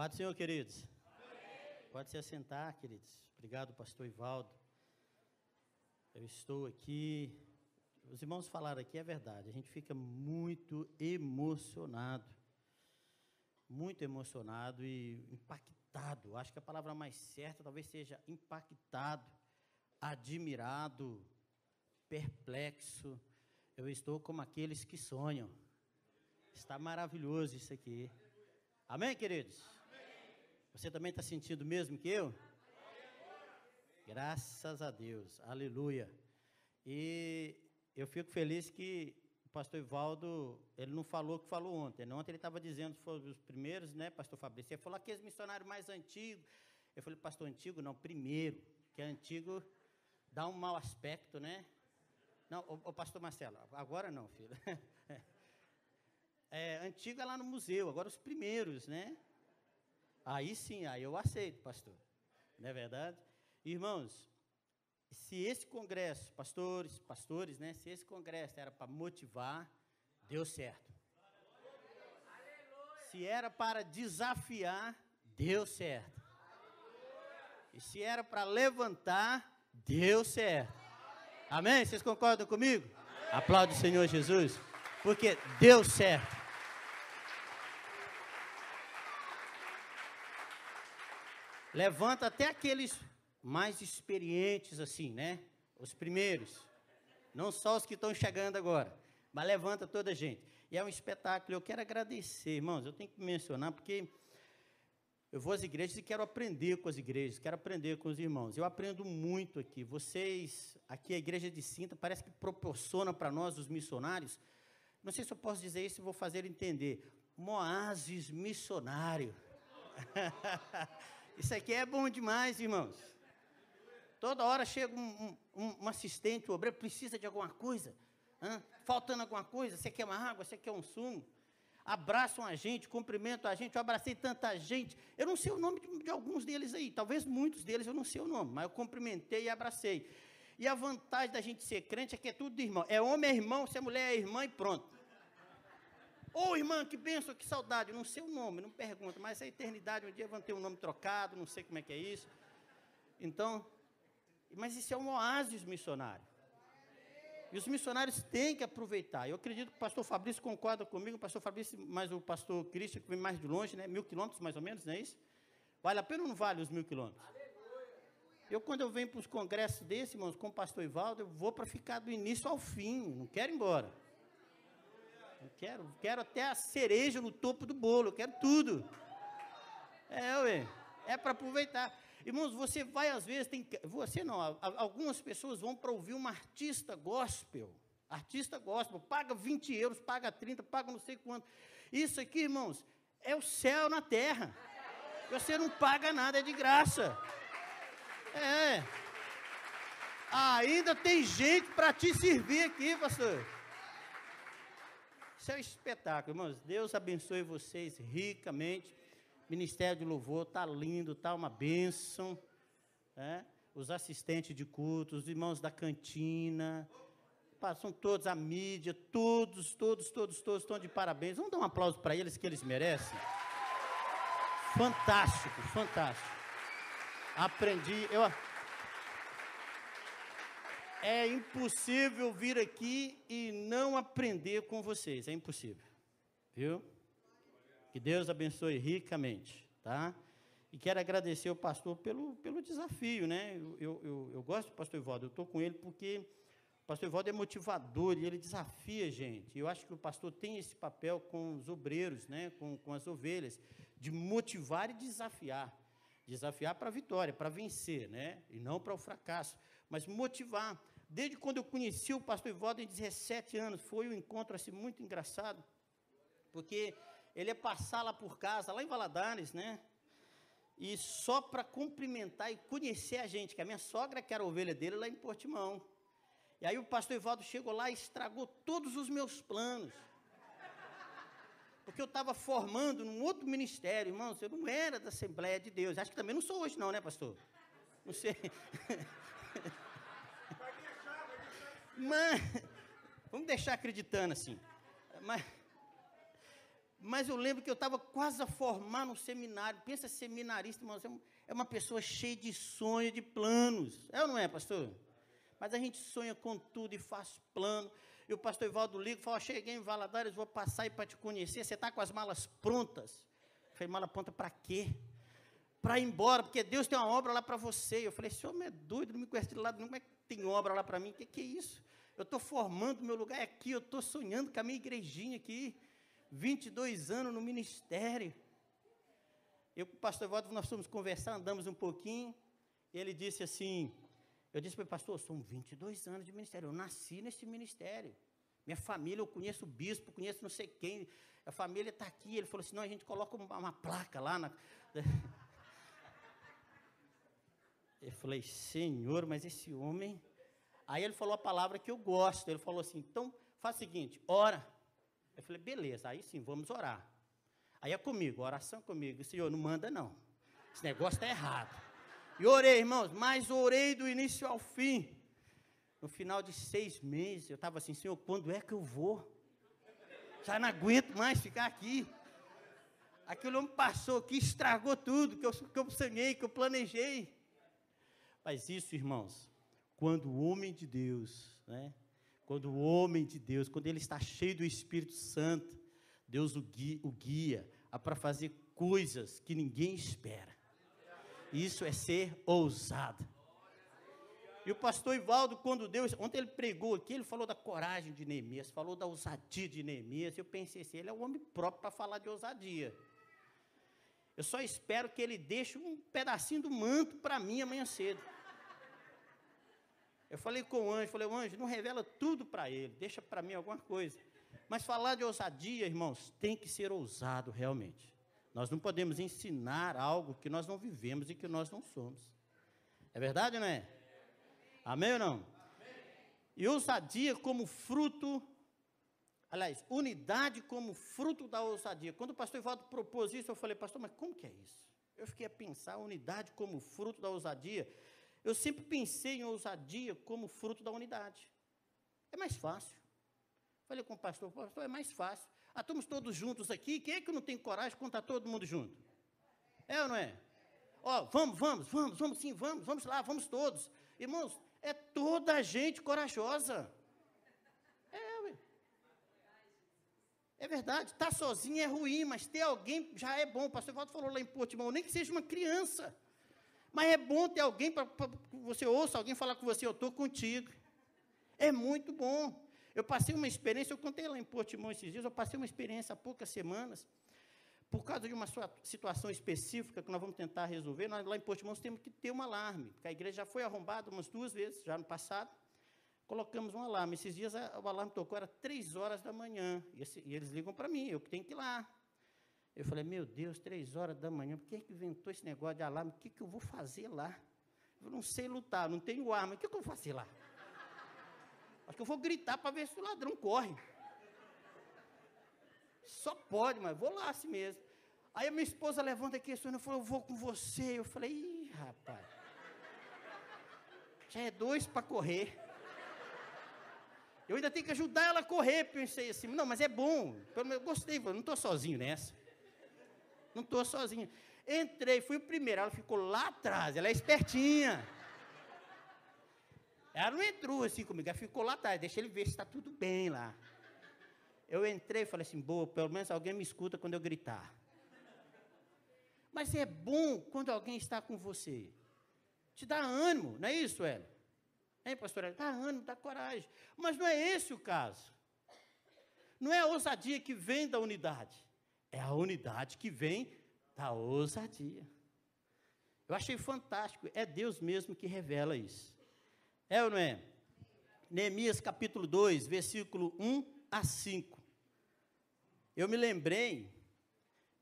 Paz do Senhor, queridos. Amém. Pode se assentar, queridos. Obrigado, pastor Ivaldo. Eu estou aqui. Os irmãos falaram aqui, é verdade. A gente fica muito emocionado. Muito emocionado e impactado. Acho que a palavra mais certa talvez seja impactado, admirado, perplexo. Eu estou como aqueles que sonham. Está maravilhoso isso aqui. Amém, queridos? Você também está sentindo mesmo que eu? Graças a Deus, aleluia. E eu fico feliz que o pastor Ivaldo, ele não falou o que falou ontem. Né? Ontem ele estava dizendo foram os primeiros, né, pastor Fabrício? Ele falou aqueles missionários mais antigos. Eu falei, pastor, antigo não, primeiro, que é antigo dá um mau aspecto, né? Não, o, o pastor Marcelo, agora não, filho. É, antigo é lá no museu, agora os primeiros, né? Aí sim, aí eu aceito, pastor. Não é verdade? Irmãos, se esse congresso, pastores, pastores, né? Se esse congresso era para motivar, deu certo. Se era para desafiar, deu certo. E se era para levantar, deu certo. Amém? Vocês concordam comigo? Aplaude o Senhor Jesus, porque deu certo. Levanta até aqueles mais experientes, assim, né? Os primeiros. Não só os que estão chegando agora, mas levanta toda a gente. E é um espetáculo. Eu quero agradecer, irmãos. Eu tenho que mencionar, porque eu vou às igrejas e quero aprender com as igrejas, quero aprender com os irmãos. Eu aprendo muito aqui. Vocês, aqui a igreja de Cinta, parece que proporciona para nós, os missionários, não sei se eu posso dizer isso e vou fazer entender. Moazes missionário. Isso aqui é bom demais, irmãos. Toda hora chega um, um, um assistente, o obreiro precisa de alguma coisa, faltando alguma coisa, você quer uma água, você quer um sumo. Abraçam a gente, cumprimentam a gente, eu abracei tanta gente. Eu não sei o nome de, de alguns deles aí, talvez muitos deles eu não sei o nome, mas eu cumprimentei e abracei. E a vantagem da gente ser crente é que é tudo irmão. É homem é irmão, se é mulher é irmã e pronto. Ô oh, irmã, que benção, que saudade. Não sei o nome, não pergunta, mas a eternidade, um dia vão ter um nome trocado, não sei como é que é isso. Então, mas isso é um oásis missionário. E os missionários têm que aproveitar. Eu acredito que o pastor Fabrício concorda comigo, o pastor Fabrício, mas o pastor Cristian, que vem mais de longe, né? Mil quilômetros mais ou menos, não é isso? Vale a pena ou não vale os mil quilômetros? Eu, quando eu venho para os congressos desses, irmãos, com o pastor Ivaldo, eu vou para ficar do início ao fim, não quero ir embora. Eu quero, quero até a cereja no topo do bolo, eu quero tudo. É, ué, é para aproveitar. Irmãos, você vai às vezes, tem, você não, algumas pessoas vão para ouvir um artista gospel. Artista gospel, paga 20 euros, paga 30, paga não sei quanto. Isso aqui, irmãos, é o céu na terra. Você não paga nada, é de graça. É. Ainda tem gente para te servir aqui, pastor. Isso é um espetáculo, irmãos. Deus abençoe vocês ricamente. Ministério de Louvor está lindo, está uma bênção. É? Os assistentes de culto, os irmãos da cantina, são todos a mídia, todos, todos, todos, todos estão de parabéns. Vamos dar um aplauso para eles que eles merecem. Fantástico, fantástico. Aprendi, eu é impossível vir aqui e não aprender com vocês. É impossível. Viu? Que Deus abençoe ricamente, tá? E quero agradecer ao pastor pelo, pelo desafio, né? Eu, eu, eu, gosto do pastor Ivaldo, eu estou com ele porque o pastor Ivaldo é motivador e ele desafia a gente. Eu acho que o pastor tem esse papel com os obreiros, né? com, com as ovelhas, de motivar e desafiar. Desafiar para a vitória, para vencer, né? E não para o fracasso, mas motivar. Desde quando eu conheci o pastor Ivaldo, em 17 anos, foi um encontro assim muito engraçado, porque ele ia passar lá por casa, lá em Valadares, né? E só para cumprimentar e conhecer a gente, que a minha sogra, que era ovelha dele, lá em Portimão. E aí o pastor Ivaldo chegou lá e estragou todos os meus planos. Porque eu estava formando num outro ministério, irmãos, eu não era da Assembleia de Deus. Acho que também não sou hoje não, né, pastor? Não sei. Mas, vamos deixar acreditando assim. Mas, Mas eu lembro que eu estava quase a formar no seminário. Pensa seminarista, irmãos, é uma pessoa cheia de sonhos, de planos. É ou não é, pastor? Mas a gente sonha com tudo e faz plano. E o pastor Ivaldo liga e fala: Cheguei em Valadares, vou passar aí para te conhecer. Você está com as malas prontas? Eu falei: Mala pronta para quê? Para ir embora, porque Deus tem uma obra lá para você. Eu falei: Esse homem é doido, não me conhece de lado. Como é que tem obra lá para mim? O que, que é isso? Eu estou formando, meu lugar é aqui, eu estou sonhando com a minha igrejinha aqui. 22 anos no ministério. Eu com o pastor Evaldo, nós fomos conversar, andamos um pouquinho, ele disse assim, eu disse para ele, pastor, são 22 anos de ministério, eu nasci nesse ministério. Minha família, eu conheço o bispo, conheço não sei quem, a família está aqui. Ele falou assim, não, a gente coloca uma, uma placa lá na... Falei, Senhor, mas esse homem. Aí ele falou a palavra que eu gosto. Ele falou assim: então, faz o seguinte, ora. Eu falei, beleza, aí sim, vamos orar. Aí é comigo, oração comigo. Senhor, não manda não. Esse negócio está errado. E orei, irmãos, mas orei do início ao fim. No final de seis meses, eu estava assim, Senhor, quando é que eu vou? Já não aguento mais ficar aqui. Aquele homem passou aqui, estragou tudo que eu, que eu sonhei, que eu planejei. Mas isso, irmãos, quando o homem de Deus, né, quando o homem de Deus, quando ele está cheio do Espírito Santo, Deus o guia, o guia para fazer coisas que ninguém espera. Isso é ser ousado. E o pastor Ivaldo, quando Deus, ontem ele pregou aqui, ele falou da coragem de Neemias, falou da ousadia de Neemias. Eu pensei assim, ele é o homem próprio para falar de ousadia. Eu só espero que ele deixe um pedacinho do manto para mim amanhã cedo. Eu falei com o anjo, falei, o anjo, não revela tudo para ele, deixa para mim alguma coisa. Mas falar de ousadia, irmãos, tem que ser ousado realmente. Nós não podemos ensinar algo que nós não vivemos e que nós não somos. É verdade não é? Amém ou não? E ousadia como fruto, aliás, unidade como fruto da ousadia. Quando o pastor Ivaldo propôs isso, eu falei, pastor, mas como que é isso? Eu fiquei a pensar, unidade como fruto da ousadia. Eu sempre pensei em ousadia como fruto da unidade. É mais fácil. Falei com o pastor, pastor, é mais fácil. Ah, estamos todos juntos aqui, quem é que não tem coragem de contar todo mundo junto? É ou não é? Ó, vamos, vamos, vamos, vamos sim, vamos, vamos lá, vamos todos. Irmãos, é toda a gente corajosa. É, ué. É verdade, estar tá sozinho é ruim, mas ter alguém já é bom. O pastor Valdo falou lá em Portimão, nem que seja uma criança. Mas é bom ter alguém para que você ouça alguém falar com você, eu estou contigo. É muito bom. Eu passei uma experiência, eu contei lá em Portimão esses dias, eu passei uma experiência há poucas semanas, por causa de uma situação específica que nós vamos tentar resolver, nós lá em Portimão temos que ter um alarme, porque a igreja já foi arrombada umas duas vezes, já no passado, colocamos um alarme. Esses dias a, o alarme tocou, era três horas da manhã, e, esse, e eles ligam para mim, eu que tenho que ir lá. Eu falei, meu Deus, três horas da manhã, por que, é que inventou esse negócio de alarme? O que, que eu vou fazer lá? Eu não sei lutar, não tenho arma, o que, que eu vou fazer lá? Acho que eu vou gritar para ver se o ladrão corre. Só pode, mas vou lá assim mesmo. Aí a minha esposa levanta aqui e falou, eu vou com você. Eu falei, ih, rapaz. Já é dois para correr. Eu ainda tenho que ajudar ela a correr, pensei assim. Não, mas é bom. Eu gostei, eu não estou sozinho nessa. Não estou sozinha. Entrei, fui o primeiro. Ela ficou lá atrás, ela é espertinha. Ela não entrou assim comigo, ela ficou lá atrás, deixa ele ver se está tudo bem lá. Eu entrei e falei assim, boa, pelo menos alguém me escuta quando eu gritar. Mas é bom quando alguém está com você. Te dá ânimo, não é isso, Hélio? Hein, pastor? Dá ânimo, dá coragem. Mas não é esse o caso. Não é a ousadia que vem da unidade. É a unidade que vem da ousadia. Eu achei fantástico. É Deus mesmo que revela isso. É ou não é? Neemias capítulo 2, versículo 1 a 5. Eu me lembrei,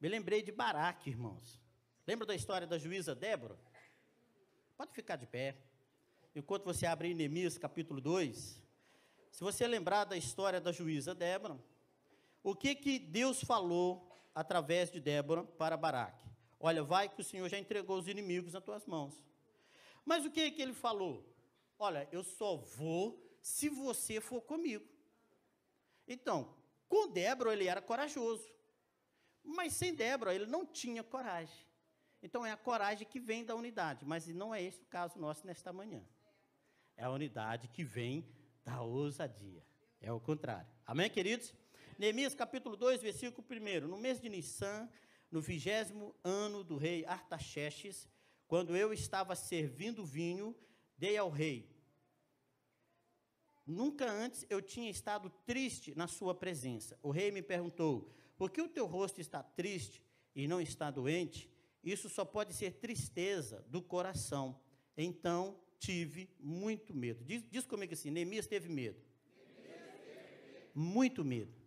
me lembrei de Baraque, irmãos. Lembra da história da juíza Débora? Pode ficar de pé. Enquanto você abre Neemias capítulo 2, se você lembrar da história da juíza Débora, o que que Deus falou através de Débora para Baraque. Olha, vai que o Senhor já entregou os inimigos nas tuas mãos. Mas o que que ele falou? Olha, eu só vou se você for comigo. Então, com Débora ele era corajoso. Mas sem Débora, ele não tinha coragem. Então é a coragem que vem da unidade, mas não é esse o caso nosso nesta manhã. É a unidade que vem da ousadia. É o contrário. Amém, queridos? Neemias capítulo 2, versículo 1. No mês de Nissan, no vigésimo ano do rei Artaxerxes, quando eu estava servindo vinho, dei ao rei. Nunca antes eu tinha estado triste na sua presença. O rei me perguntou: Por que o teu rosto está triste e não está doente? Isso só pode ser tristeza do coração. Então tive muito medo. Diz, diz comigo assim: Neemias teve medo. Neemias teve medo. Muito medo.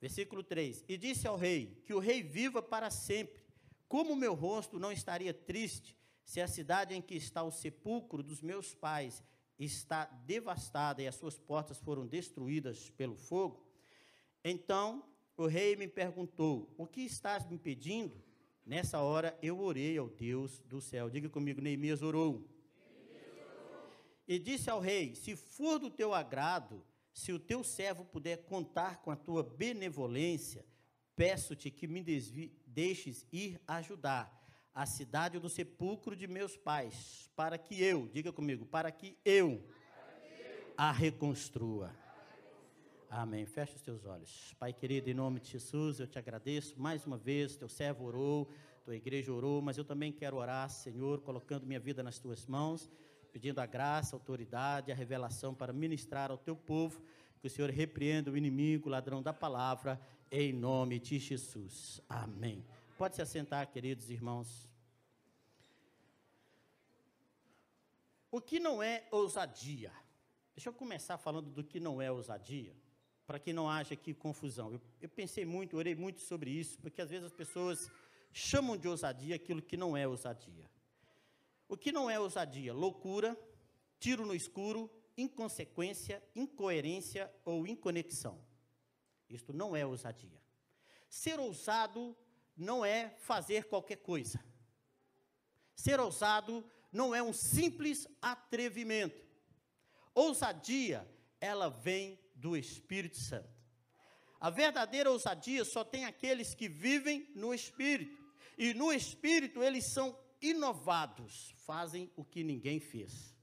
Versículo 3: E disse ao rei: Que o rei viva para sempre. Como meu rosto não estaria triste se a cidade em que está o sepulcro dos meus pais está devastada e as suas portas foram destruídas pelo fogo? Então o rei me perguntou: O que estás me pedindo? Nessa hora eu orei ao Deus do céu. Diga comigo, Neemias orou. E disse ao rei: Se for do teu agrado, se o teu servo puder contar com a tua benevolência, peço-te que me deixes ir ajudar a cidade do sepulcro de meus pais, para que eu, diga comigo, para que eu, para que eu a reconstrua. Amém. Feche os teus olhos. Pai querido, em nome de Jesus, eu te agradeço mais uma vez. Teu servo orou, tua igreja orou, mas eu também quero orar, Senhor, colocando minha vida nas tuas mãos, pedindo a graça, a autoridade, a revelação para ministrar ao teu povo. Que o Senhor repreenda o inimigo, o ladrão da palavra, em nome de Jesus. Amém. Pode se assentar, queridos irmãos. O que não é ousadia? Deixa eu começar falando do que não é ousadia para que não haja aqui confusão. Eu, eu, pensei muito, orei muito sobre isso, porque às vezes as pessoas chamam de ousadia aquilo que não é ousadia. O que não é ousadia? Loucura, tiro no escuro, inconsequência, incoerência ou inconexão. Isto não é ousadia. Ser ousado não é fazer qualquer coisa. Ser ousado não é um simples atrevimento. Ousadia, ela vem do Espírito Santo. A verdadeira ousadia só tem aqueles que vivem no Espírito. E no Espírito eles são inovados, fazem o que ninguém fez.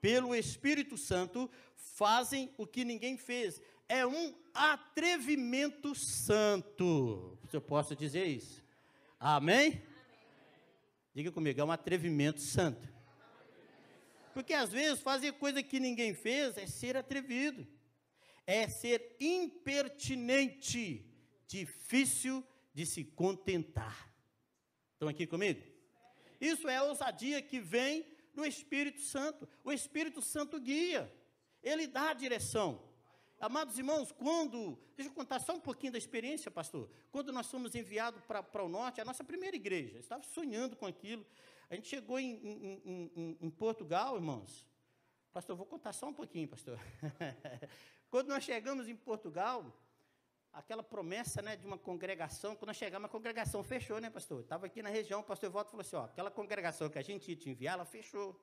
Pelo Espírito Santo, fazem o que ninguém fez. É um atrevimento santo. Se eu posso dizer isso. Amém? Amém? Diga comigo, é um atrevimento santo. Porque às vezes fazer coisa que ninguém fez é ser atrevido é ser impertinente, difícil de se contentar. Estão aqui comigo? Isso é a ousadia que vem do Espírito Santo. O Espírito Santo guia, ele dá a direção. Amados irmãos, quando. Deixa eu contar só um pouquinho da experiência, pastor. Quando nós fomos enviados para o norte, a nossa primeira igreja, estava sonhando com aquilo. A gente chegou em, em, em, em Portugal, irmãos. Pastor, vou contar só um pouquinho, pastor. Quando nós chegamos em Portugal, aquela promessa né, de uma congregação, quando nós chegamos, a congregação fechou, né, pastor? Estava aqui na região, o pastor Volta falou assim: ó, aquela congregação que a gente ia te enviar, ela fechou.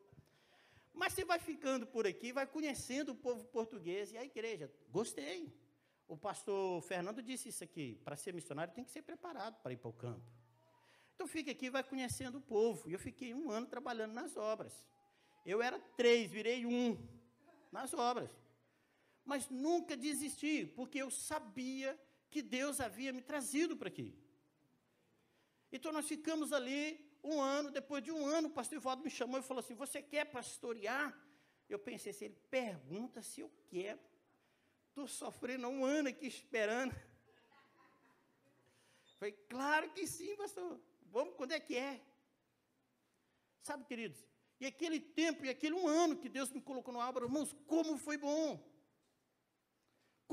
Mas você vai ficando por aqui, vai conhecendo o povo português e a igreja. Gostei. O pastor Fernando disse isso aqui: para ser missionário tem que ser preparado para ir para o campo. Então fica aqui, vai conhecendo o povo. E eu fiquei um ano trabalhando nas obras. Eu era três, virei um nas obras mas nunca desisti, porque eu sabia que Deus havia me trazido para aqui. Então nós ficamos ali um ano, depois de um ano, o pastor Ivaldo me chamou e falou assim: Você quer pastorear? Eu pensei assim: ele pergunta se eu quero. Estou sofrendo um ano aqui esperando. Falei, claro que sim, pastor. Vamos, quando é que é? Sabe, queridos, e aquele tempo e aquele um ano que Deus me colocou no obra, irmãos, como foi bom.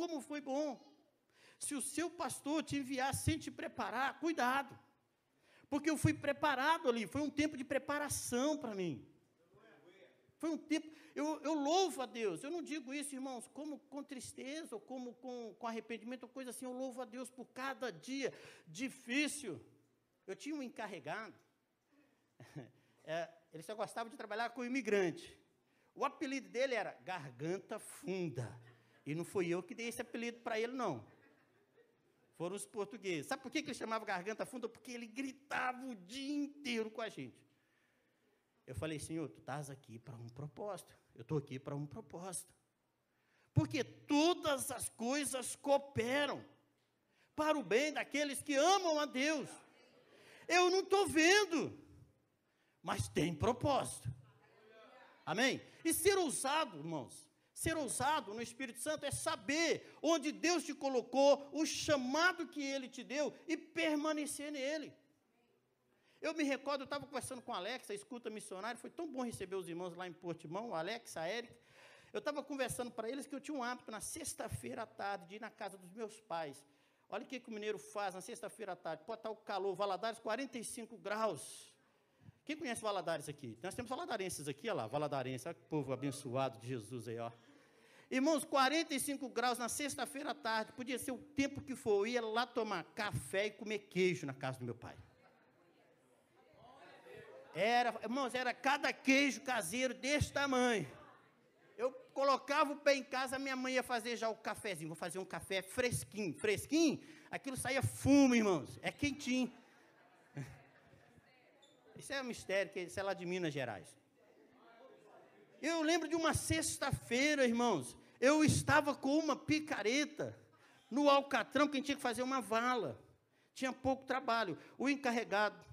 Como foi bom. Se o seu pastor te enviar sem te preparar, cuidado. Porque eu fui preparado ali, foi um tempo de preparação para mim. Foi um tempo, eu, eu, louvo a Deus, eu não digo isso, irmãos, como com tristeza, ou como com, com arrependimento, ou coisa assim, eu louvo a Deus por cada dia difícil. Eu tinha um encarregado, é, ele só gostava de trabalhar com imigrante. O apelido dele era Garganta Funda. E não fui eu que dei esse apelido para ele, não. Foram os portugueses. Sabe por que, que ele chamava garganta funda? Porque ele gritava o dia inteiro com a gente. Eu falei, Senhor, tu estás aqui para um propósito. Eu estou aqui para um propósito. Porque todas as coisas cooperam para o bem daqueles que amam a Deus. Eu não estou vendo, mas tem propósito. Amém? E ser ousado, irmãos, ser ousado no Espírito Santo é saber onde Deus te colocou, o chamado que Ele te deu e permanecer nele. Eu me recordo, eu estava conversando com a Alex, a escuta missionária, foi tão bom receber os irmãos lá em Portimão, o Alex, a Eric. Eu estava conversando para eles que eu tinha um hábito na sexta-feira à tarde de ir na casa dos meus pais. Olha o que, que o mineiro faz na sexta-feira à tarde. Pode estar o calor, Valadares, 45 graus. Quem conhece Valadares aqui? Nós temos valadarenses aqui, olha lá, valadarenses, olha que povo abençoado de Jesus aí, ó. Irmãos, 45 graus na sexta-feira à tarde, podia ser o tempo que for, eu ia lá tomar café e comer queijo na casa do meu pai. Era, irmãos, era cada queijo caseiro desse tamanho. Eu colocava o pé em casa, minha mãe ia fazer já o cafezinho. Vou fazer um café fresquinho. Fresquinho, aquilo saía fumo, irmãos. É quentinho. Isso é um mistério, isso é lá de Minas Gerais. Eu lembro de uma sexta-feira, irmãos. Eu estava com uma picareta no Alcatrão, que a gente tinha que fazer uma vala. Tinha pouco trabalho. O encarregado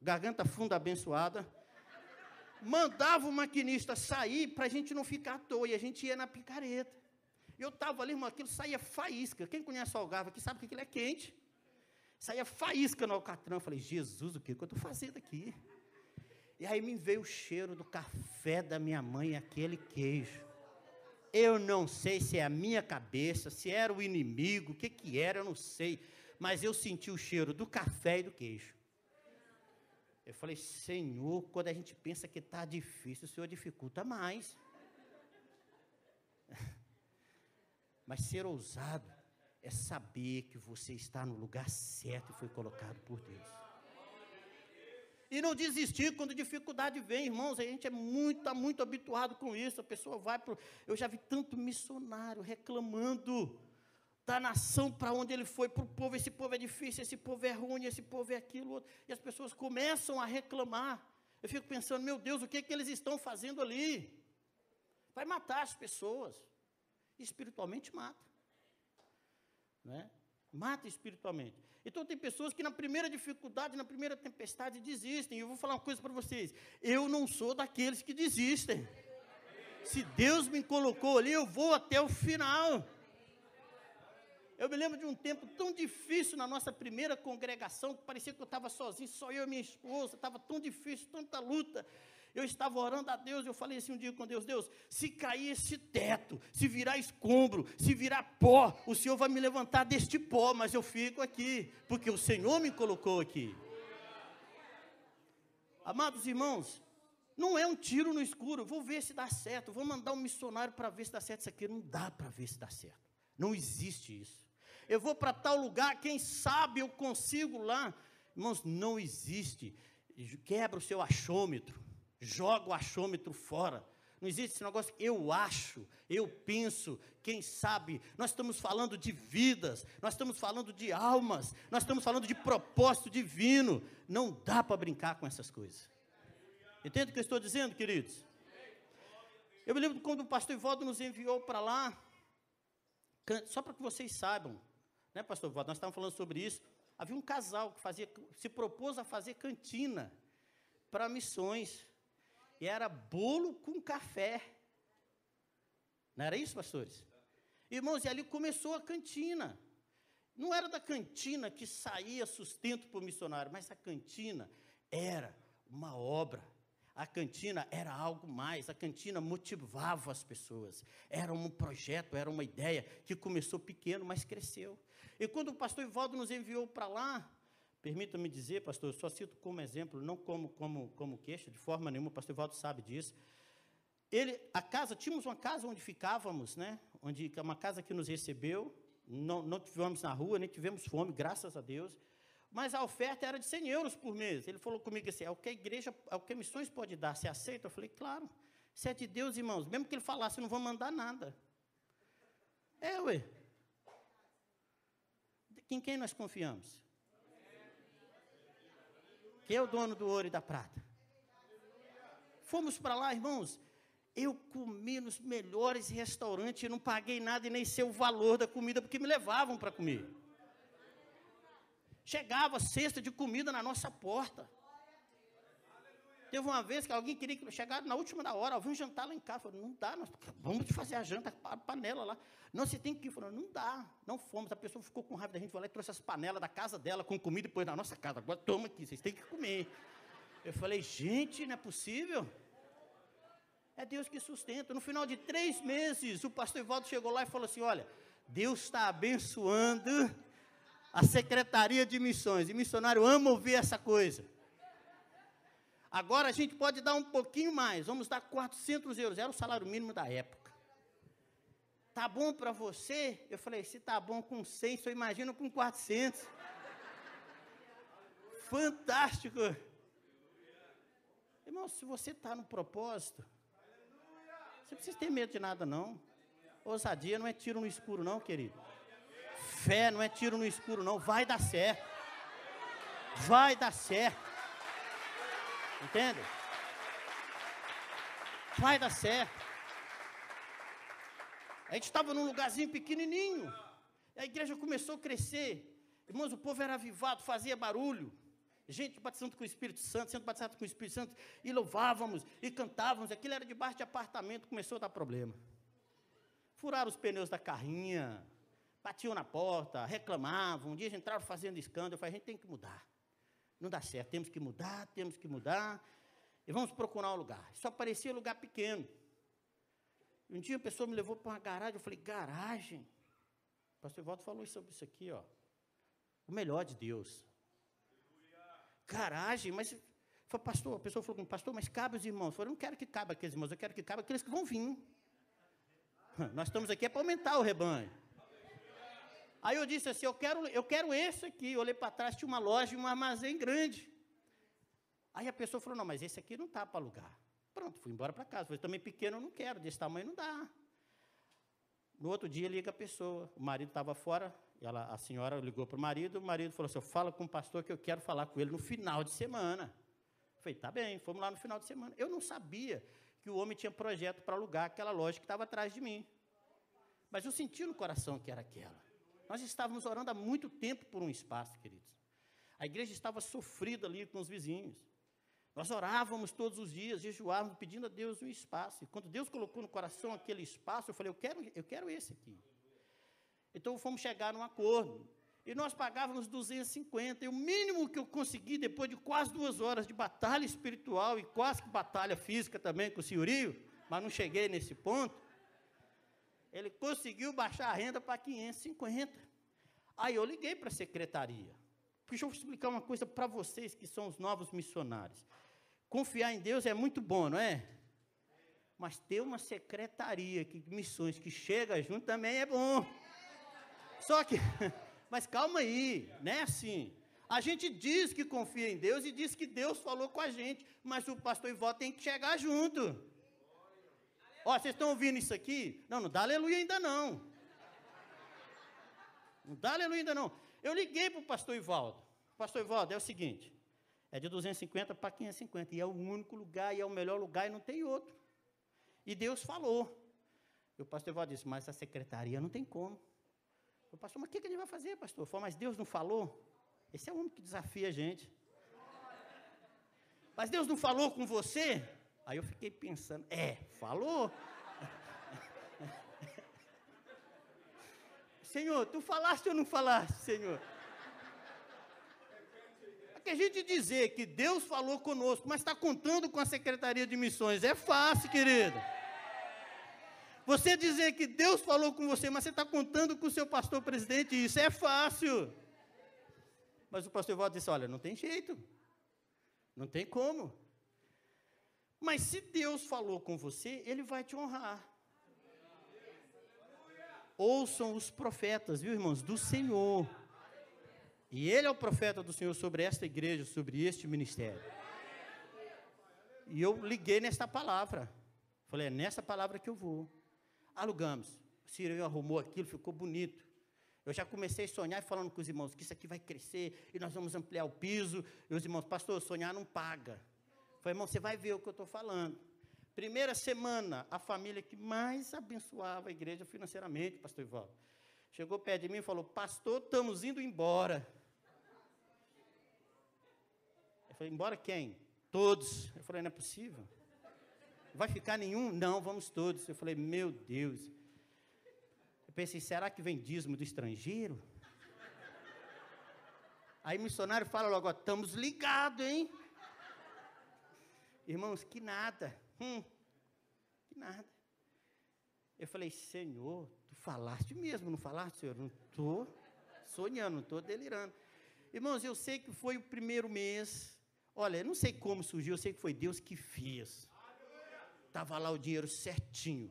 garganta funda abençoada, mandava o maquinista sair para a gente não ficar à toa, e a gente ia na picareta. Eu estava ali, irmão, aquilo saía faísca. Quem conhece o Algarve aqui sabe que aquilo é quente. Saía faísca no alcatrão. Eu falei, Jesus, o que, que eu estou fazendo aqui? E aí me veio o cheiro do café da minha mãe, aquele queijo. Eu não sei se é a minha cabeça, se era o inimigo, o que, que era, eu não sei. Mas eu senti o cheiro do café e do queijo. Eu falei, Senhor, quando a gente pensa que está difícil, o Senhor dificulta mais. Mas ser ousado é saber que você está no lugar certo e foi colocado por Deus. E não desistir quando dificuldade vem, irmãos. A gente é muito, tá muito habituado com isso. A pessoa vai para. Eu já vi tanto missionário reclamando da nação para onde ele foi, para o povo, esse povo é difícil, esse povo é ruim, esse povo é aquilo, e as pessoas começam a reclamar. Eu fico pensando, meu Deus, o que, é que eles estão fazendo ali? Vai matar as pessoas. Espiritualmente mata. Né? Mata espiritualmente. Então tem pessoas que na primeira dificuldade, na primeira tempestade, desistem. Eu vou falar uma coisa para vocês. Eu não sou daqueles que desistem. Se Deus me colocou ali, eu vou até o final. Eu me lembro de um tempo tão difícil na nossa primeira congregação, que parecia que eu estava sozinho, só eu e minha esposa, estava tão difícil, tanta luta. Eu estava orando a Deus, eu falei assim um dia com Deus, Deus, se cair esse teto, se virar escombro, se virar pó, o Senhor vai me levantar deste pó, mas eu fico aqui, porque o Senhor me colocou aqui. Amados irmãos, não é um tiro no escuro, vou ver se dá certo, vou mandar um missionário para ver se dá certo. Isso aqui não dá para ver se dá certo. Não existe isso eu vou para tal lugar, quem sabe eu consigo lá. Irmãos, não existe. Quebra o seu achômetro, joga o achômetro fora. Não existe esse negócio, eu acho, eu penso, quem sabe. Nós estamos falando de vidas, nós estamos falando de almas, nós estamos falando de propósito divino. Não dá para brincar com essas coisas. Entende o que eu estou dizendo, queridos? Eu me lembro quando o pastor Ivaldo nos enviou para lá, só para que vocês saibam, né, pastor Nós estávamos falando sobre isso. Havia um casal que fazia, se propôs a fazer cantina para missões. E era bolo com café. Não era isso, pastores? Irmãos, e ali começou a cantina. Não era da cantina que saía sustento para o missionário, mas a cantina era uma obra. A cantina era algo mais, a cantina motivava as pessoas. Era um projeto, era uma ideia que começou pequeno, mas cresceu. E quando o pastor Ivaldo nos enviou para lá, permita-me dizer, pastor, eu só cito como exemplo, não como, como, como queixa, de forma nenhuma, o pastor Ivaldo sabe disso. Ele, a casa, tínhamos uma casa onde ficávamos, né? Onde, é uma casa que nos recebeu, não, não tivemos na rua, nem tivemos fome, graças a Deus. Mas a oferta era de 100 euros por mês. Ele falou comigo assim: é o que a igreja, é o que missões pode dar. Você aceita? Eu falei: claro. Se é de Deus, irmãos, mesmo que ele falasse, não vou mandar nada. É, ué. Em quem nós confiamos? Quem é o dono do ouro e da prata? Fomos para lá, irmãos. Eu comi nos melhores restaurantes, não paguei nada e nem sei o valor da comida, porque me levavam para comer. Chegava cesta de comida na nossa porta. Teve uma vez que alguém queria chegar na última da hora, vamos jantar lá em casa. Falei, não dá, nós vamos fazer a janta, a panela lá. Não, você tem que ir. Falei, não dá, não fomos. A pessoa ficou com raiva da gente, foi lá e trouxe as panelas da casa dela com comida depois da nossa casa. Agora toma aqui, vocês têm que comer. Eu falei, gente, não é possível. É Deus que sustenta. No final de três meses, o pastor Ivaldo chegou lá e falou assim: olha, Deus está abençoando a Secretaria de Missões. E missionário ama ouvir essa coisa. Agora a gente pode dar um pouquinho mais, vamos dar 400 euros, era o salário mínimo da época. Tá bom para você? Eu falei, se tá bom com 100, só imagina com 400. Fantástico. Irmão, se você está no propósito, você não precisa ter medo de nada, não. Ousadia não é tiro no escuro, não, querido. Fé não é tiro no escuro, não. Vai dar certo. Vai dar certo. Entende? Vai dar certo. A gente estava num lugarzinho pequenininho. A igreja começou a crescer. Irmãos, o povo era avivado, fazia barulho. Gente batizando com o Espírito Santo, sendo batizado com o Espírito Santo, e louvávamos, e cantávamos. Aquilo era debaixo de apartamento, começou a dar problema. Furaram os pneus da carrinha, batiam na porta, reclamavam. Um dia entraram fazendo escândalo. Eu falei, a gente tem que mudar. Não dá certo, temos que mudar, temos que mudar. E vamos procurar um lugar. Só parecia lugar pequeno. Um dia a pessoa me levou para uma garagem, eu falei, garagem? O pastor Walter falou sobre isso aqui, ó. O melhor de Deus. Garagem, mas falei, pastor, a pessoa falou, pastor, mas cabe os irmãos. Eu falei, não quero que cabe aqueles irmãos, eu quero que cabe aqueles que vão vir. Nós estamos aqui é para aumentar o rebanho. Aí eu disse assim, eu quero, eu quero esse aqui. Eu olhei para trás, tinha uma loja um armazém grande. Aí a pessoa falou, não, mas esse aqui não está para alugar. Pronto, fui embora para casa. Falei, também pequeno eu não quero, desse tamanho não dá. No outro dia liga a pessoa, o marido estava fora, ela, a senhora ligou para o marido, o marido falou assim, fala com o pastor que eu quero falar com ele no final de semana. falei, tá bem, fomos lá no final de semana. Eu não sabia que o homem tinha projeto para alugar aquela loja que estava atrás de mim. Mas eu senti no coração que era aquela. Nós estávamos orando há muito tempo por um espaço, queridos. A igreja estava sofrida ali com os vizinhos. Nós orávamos todos os dias, jejuávamos, pedindo a Deus um espaço. E quando Deus colocou no coração aquele espaço, eu falei, eu quero, eu quero esse aqui. Então fomos chegar num acordo. E nós pagávamos 250. E o mínimo que eu consegui, depois de quase duas horas de batalha espiritual e quase que batalha física também com o senhorio, mas não cheguei nesse ponto, ele conseguiu baixar a renda para 550. Aí eu liguei para a secretaria. Deixa eu explicar uma coisa para vocês que são os novos missionários. Confiar em Deus é muito bom, não é? Mas ter uma secretaria de missões que chega junto também é bom. Só que, mas calma aí, não é assim. A gente diz que confia em Deus e diz que Deus falou com a gente, mas o pastor Ivó tem que chegar junto. Ó, vocês estão ouvindo isso aqui? Não, não dá aleluia ainda não. Não dá aleluia ainda não. Eu liguei para o pastor Ivaldo. Pastor Ivaldo, é o seguinte: é de 250 para 550. E é o único lugar, e é o melhor lugar, e não tem outro. E Deus falou. E o pastor Ivaldo disse: Mas a secretaria não tem como. O pastor, mas o que, que a gente vai fazer, pastor? Falei, mas Deus não falou? Esse é o único que desafia a gente. Mas Deus não falou com você? Aí eu fiquei pensando, é, falou? Senhor, tu falaste ou não falaste, Senhor? É que a gente dizer que Deus falou conosco, mas está contando com a Secretaria de Missões, é fácil, querido. Você dizer que Deus falou com você, mas você está contando com o seu pastor presidente, isso é fácil. Mas o pastor Valdo disse: olha, não tem jeito, não tem como. Mas se Deus falou com você, Ele vai te honrar. Ouçam os profetas, viu, irmãos, do Senhor. E Ele é o profeta do Senhor sobre esta igreja, sobre este ministério. E eu liguei nesta palavra. Falei, é nessa palavra que eu vou. Alugamos. O Cireu arrumou aquilo, ficou bonito. Eu já comecei a sonhar falando com os irmãos que isso aqui vai crescer e nós vamos ampliar o piso. E os irmãos, pastor, sonhar não paga. Falei, irmão, você vai ver o que eu estou falando. Primeira semana, a família que mais abençoava a igreja financeiramente, pastor Ivaldo, chegou perto de mim e falou: Pastor, estamos indo embora. Eu falei: Embora quem? Todos. Eu falei: Não é possível. Vai ficar nenhum? Não, vamos todos. Eu falei: Meu Deus. Eu pensei: será que vem dízimo do estrangeiro? Aí o missionário fala logo: Estamos ligados, hein? Irmãos, que nada. Hum, que nada. Eu falei, Senhor, tu falaste mesmo, não falaste, Senhor? Não estou sonhando, não estou delirando. Irmãos, eu sei que foi o primeiro mês. Olha, eu não sei como surgiu, eu sei que foi Deus que fez. Estava lá o dinheiro certinho.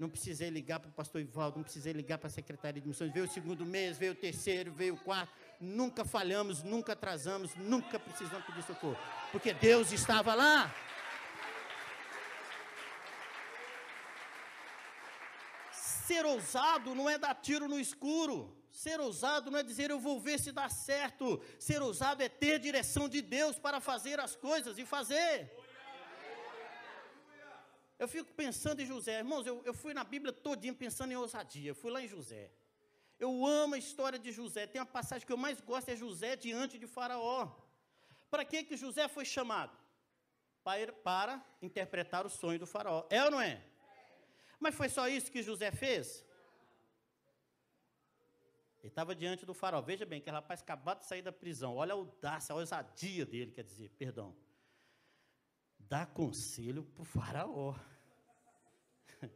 Não precisei ligar para o pastor Ivaldo, não precisei ligar para a secretaria de missões. Veio o segundo mês, veio o terceiro, veio o quarto. Nunca falhamos, nunca atrasamos, nunca precisamos pedir socorro. Porque Deus estava lá. Ser ousado não é dar tiro no escuro. Ser ousado não é dizer eu vou ver se dá certo. Ser ousado é ter direção de Deus para fazer as coisas e fazer. Eu fico pensando em José. Irmãos, eu, eu fui na Bíblia todinha pensando em ousadia. Eu fui lá em José. Eu amo a história de José. Tem uma passagem que eu mais gosto é José diante de Faraó. Para que que José foi chamado? Para, para interpretar o sonho do Faraó. É ou não é? Mas foi só isso que José fez? Ele estava diante do farol. Veja bem, que rapaz acabado de sair da prisão. Olha a audácia, a ousadia dele, quer dizer, perdão. Dá conselho para o faraó.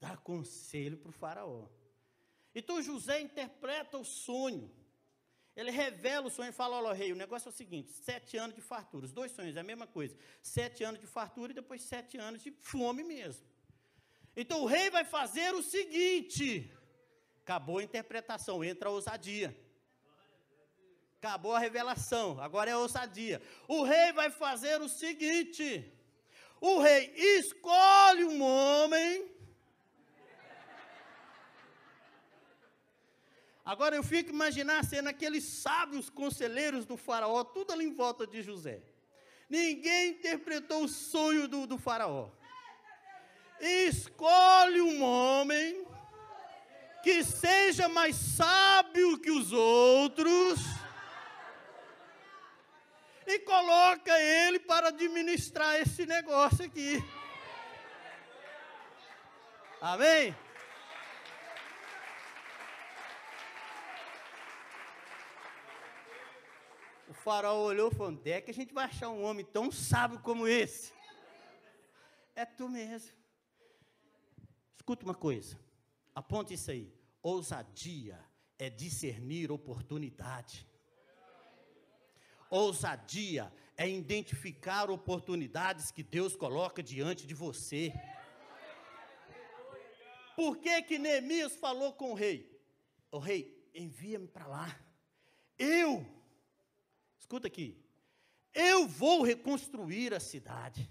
Dá conselho para o faraó. Então José interpreta o sonho. Ele revela o sonho e fala: Olha, rei, o negócio é o seguinte: sete anos de fartura. Os dois sonhos é a mesma coisa. Sete anos de fartura e depois sete anos de fome mesmo. Então o rei vai fazer o seguinte: acabou a interpretação, entra a ousadia. Acabou a revelação, agora é a ousadia. O rei vai fazer o seguinte: o rei escolhe um homem. Agora eu fico imaginando sendo aqueles sábios conselheiros do faraó, tudo ali em volta de José. Ninguém interpretou o sonho do, do faraó escolhe um homem que seja mais sábio que os outros e coloca ele para administrar esse negócio aqui. Amém? O faraó olhou e falou: onde é que a gente vai achar um homem tão sábio como esse? É tu mesmo. Escuta uma coisa, aponte isso aí. Ousadia é discernir oportunidade. Ousadia é identificar oportunidades que Deus coloca diante de você. Por que que Neemias falou com o rei? O rei, envia-me para lá. Eu, escuta aqui, eu vou reconstruir a cidade.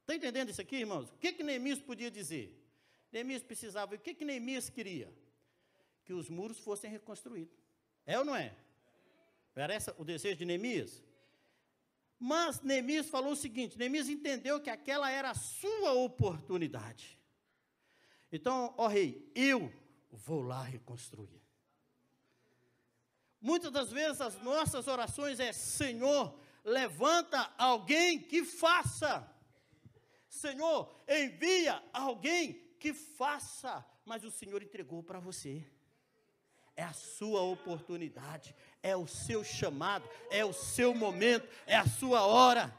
Está entendendo isso aqui, irmãos? O que que Neemias podia dizer? Neemias precisava. O que, que Neemias queria? Que os muros fossem reconstruídos. É ou não é? Era esse o desejo de Neemias? Mas Neemias falou o seguinte: Neemias entendeu que aquela era a sua oportunidade. Então, ó rei, eu vou lá reconstruir. Muitas das vezes as nossas orações é: Senhor, levanta alguém que faça. Senhor, envia alguém que faça, mas o Senhor entregou para você. É a sua oportunidade, é o seu chamado, é o seu momento, é a sua hora.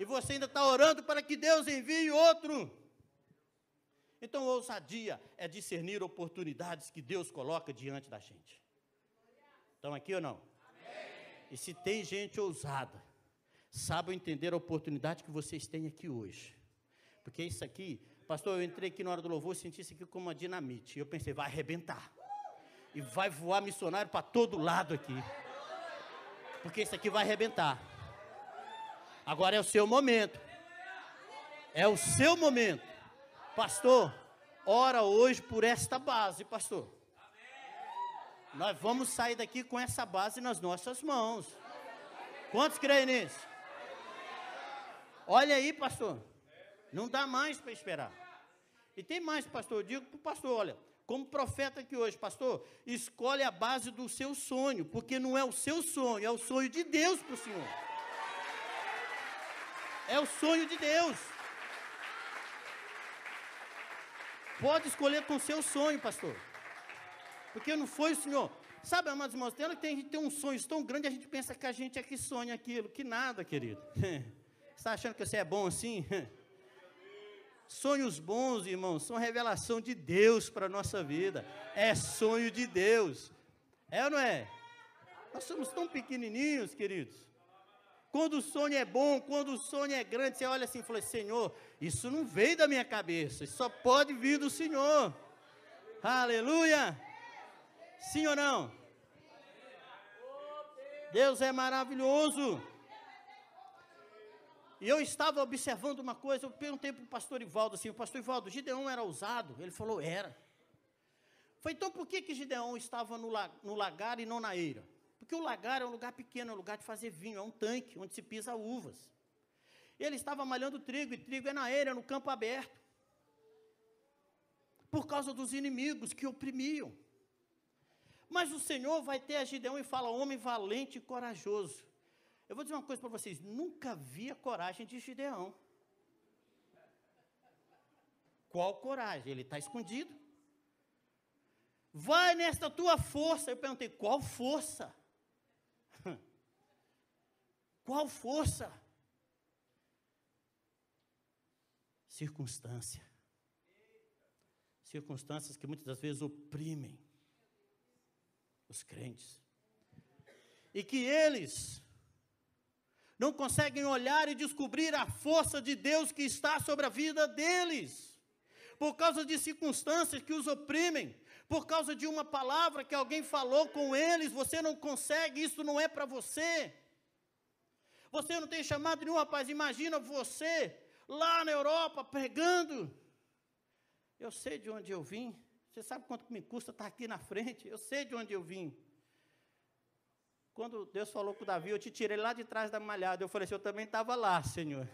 E você ainda está orando para que Deus envie outro. Então, ousadia é discernir oportunidades que Deus coloca diante da gente. Estão aqui ou não? Amém. E se tem gente ousada, sabe entender a oportunidade que vocês têm aqui hoje. Porque isso aqui, pastor, eu entrei aqui na hora do louvor, senti isso aqui como uma dinamite. E eu pensei, vai arrebentar. E vai voar missionário para todo lado aqui. Porque isso aqui vai arrebentar. Agora é o seu momento. É o seu momento. Pastor, ora hoje por esta base, pastor. Nós vamos sair daqui com essa base nas nossas mãos. Quantos creem nisso? Olha aí, pastor. Não dá mais para esperar. E tem mais, pastor. Eu digo para o pastor: olha, como profeta aqui hoje, pastor, escolhe a base do seu sonho, porque não é o seu sonho, é o sonho de Deus para o senhor. É o sonho de Deus. Pode escolher com o seu sonho, pastor. Porque não foi o senhor. Sabe, amados irmãos, tem que a gente tem um sonho tão grande, a gente pensa que a gente é que sonha aquilo. Que nada, querido. Você está achando que você é bom assim? Sonhos bons, irmãos, são revelação de Deus para a nossa vida. É sonho de Deus. É ou não é? Nós somos tão pequenininhos, queridos. Quando o sonho é bom, quando o sonho é grande, você olha assim e fala: Senhor, isso não veio da minha cabeça, isso só pode vir do Senhor. Aleluia! Sim ou não? Deus é maravilhoso. E eu estava observando uma coisa, eu perguntei para o pastor Ivaldo assim, o pastor Ivaldo, Gideão era ousado? Ele falou, era. Foi então por que, que Gideão estava no, no lagar e não na eira? Porque o lagar é um lugar pequeno, é um lugar de fazer vinho, é um tanque onde se pisa uvas. Ele estava malhando trigo, e trigo é na eira, no campo aberto. Por causa dos inimigos que oprimiam. Mas o Senhor vai ter a Gideão e fala, homem valente e corajoso. Eu vou dizer uma coisa para vocês: nunca vi a coragem de Gideão. Qual coragem? Ele está escondido. Vai nesta tua força. Eu perguntei: qual força? Qual força? Circunstância. Circunstâncias que muitas das vezes oprimem os crentes. E que eles não conseguem olhar e descobrir a força de Deus que está sobre a vida deles, por causa de circunstâncias que os oprimem, por causa de uma palavra que alguém falou com eles, você não consegue, isso não é para você. Você não tem chamado nenhum rapaz, imagina você lá na Europa pregando. Eu sei de onde eu vim. Você sabe quanto me custa estar aqui na frente? Eu sei de onde eu vim. Quando Deus falou com Davi, eu te tirei lá de trás da malhada. Eu falei assim, eu também estava lá, Senhor.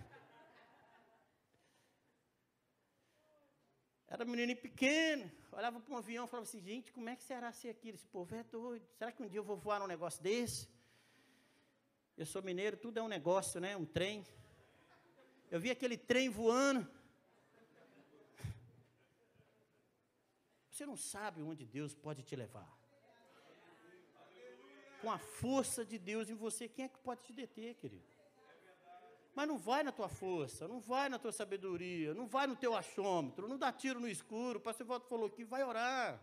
Era um menino pequeno, olhava para um avião e falava assim, gente, como é que será ser aqui? Esse povo é doido. Será que um dia eu vou voar num negócio desse? Eu sou mineiro, tudo é um negócio, né? Um trem. Eu vi aquele trem voando. Você não sabe onde Deus pode te levar com a força de Deus em você, quem é que pode te deter, querido? Mas não vai na tua força, não vai na tua sabedoria, não vai no teu achômetro, não dá tiro no escuro. O pastor Walter falou aqui, vai orar,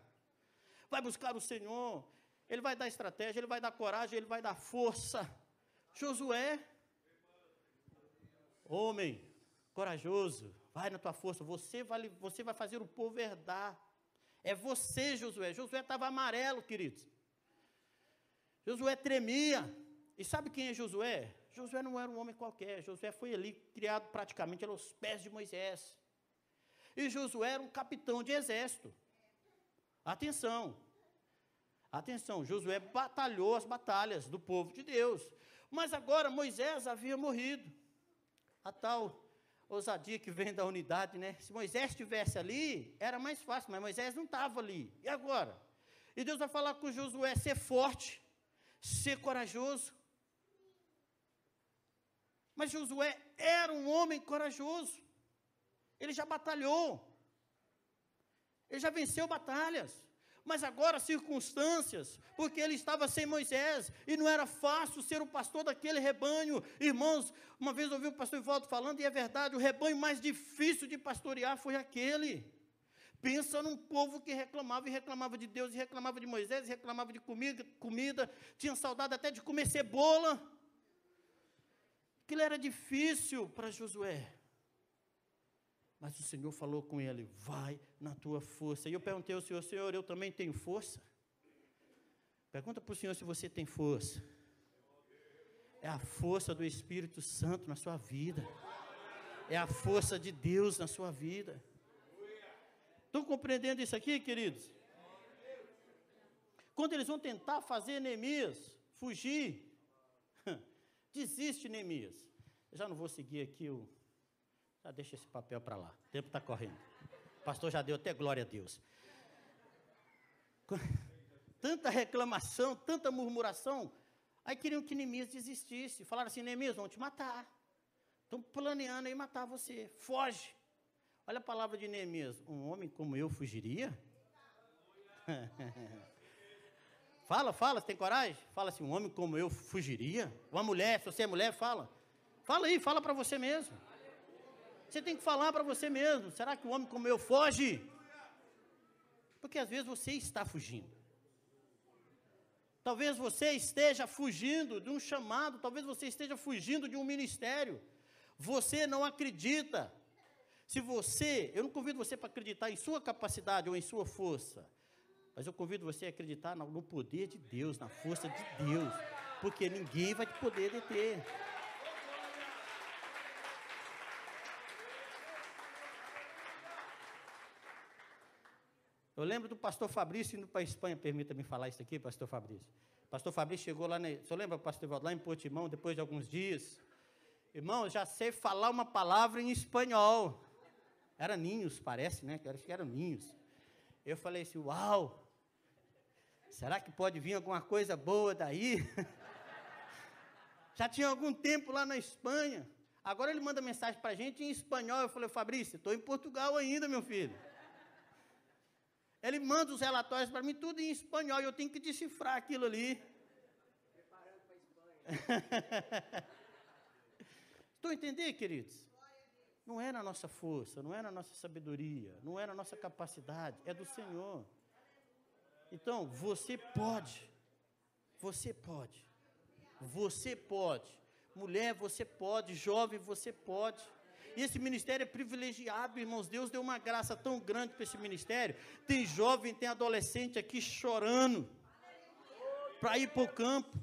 vai buscar o Senhor, Ele vai dar estratégia, Ele vai dar coragem, Ele vai dar força. Josué, homem corajoso, vai na tua força, você vai, você vai fazer o povo herdar. É você, Josué. Josué estava amarelo, queridos. Josué tremia. E sabe quem é Josué? Josué não era um homem qualquer. Josué foi ali criado praticamente aos pés de Moisés. E Josué era um capitão de exército. Atenção. Atenção, Josué batalhou as batalhas do povo de Deus. Mas agora Moisés havia morrido. A tal ousadia que vem da unidade, né? Se Moisés estivesse ali, era mais fácil, mas Moisés não estava ali. E agora? E Deus vai falar com Josué ser forte, ser corajoso. Mas Josué era um homem corajoso. Ele já batalhou. Ele já venceu batalhas. Mas agora circunstâncias, porque ele estava sem Moisés e não era fácil ser o pastor daquele rebanho. Irmãos, uma vez ouvi o pastor Ivaldo falando, e é verdade, o rebanho mais difícil de pastorear foi aquele. Pensa num povo que reclamava e reclamava de Deus, e reclamava de Moisés, e reclamava de comida, comida, tinha saudade até de comer cebola. Aquilo era difícil para Josué. Mas o Senhor falou com ele: vai na tua força. E eu perguntei ao Senhor: Senhor, eu também tenho força? Pergunta para o Senhor se você tem força. É a força do Espírito Santo na sua vida. É a força de Deus na sua vida. Estão compreendendo isso aqui, queridos? Quando eles vão tentar fazer Neemias fugir, desiste Neemias. Eu já não vou seguir aqui o. Já deixa esse papel para lá. O tempo está correndo. O pastor já deu até glória a Deus. Tanta reclamação, tanta murmuração. Aí queriam que Neemias desistisse. Falaram assim: Neemias, vão te matar. Estão planeando aí matar você. Foge. Olha a palavra de Neemias. Um homem como eu fugiria? fala, fala, você tem coragem? Fala assim, um homem como eu fugiria? Uma mulher, se você é mulher, fala. Fala aí, fala para você mesmo. Você tem que falar para você mesmo. Será que um homem como eu foge? Porque às vezes você está fugindo. Talvez você esteja fugindo de um chamado, talvez você esteja fugindo de um ministério. Você não acredita. Se você, eu não convido você para acreditar em sua capacidade ou em sua força, mas eu convido você a acreditar no poder de Deus, na força de Deus, porque ninguém vai te poder deter. Eu lembro do pastor Fabrício indo para a Espanha, permita-me falar isso aqui, pastor Fabrício. Pastor Fabrício chegou lá, na, você lembra, pastor Evaldo, lá em Portimão, depois de alguns dias. Irmão, já sei falar uma palavra em espanhol. Era ninhos, parece, né? Acho que eram ninhos. Eu falei assim, uau, será que pode vir alguma coisa boa daí? Já tinha algum tempo lá na Espanha. Agora ele manda mensagem para a gente em espanhol. Eu falei, Fabrício, estou em Portugal ainda, meu filho. Ele manda os relatórios para mim, tudo em espanhol, e eu tenho que decifrar aquilo ali. Preparando para a Espanha. Estão entendendo, queridos? Não é na nossa força, não é na nossa sabedoria, não é na nossa capacidade, é do Senhor. Então, você pode, você pode, você pode, mulher, você pode, jovem, você pode. E esse ministério é privilegiado, irmãos. Deus deu uma graça tão grande para esse ministério. Tem jovem, tem adolescente aqui chorando para ir para o campo.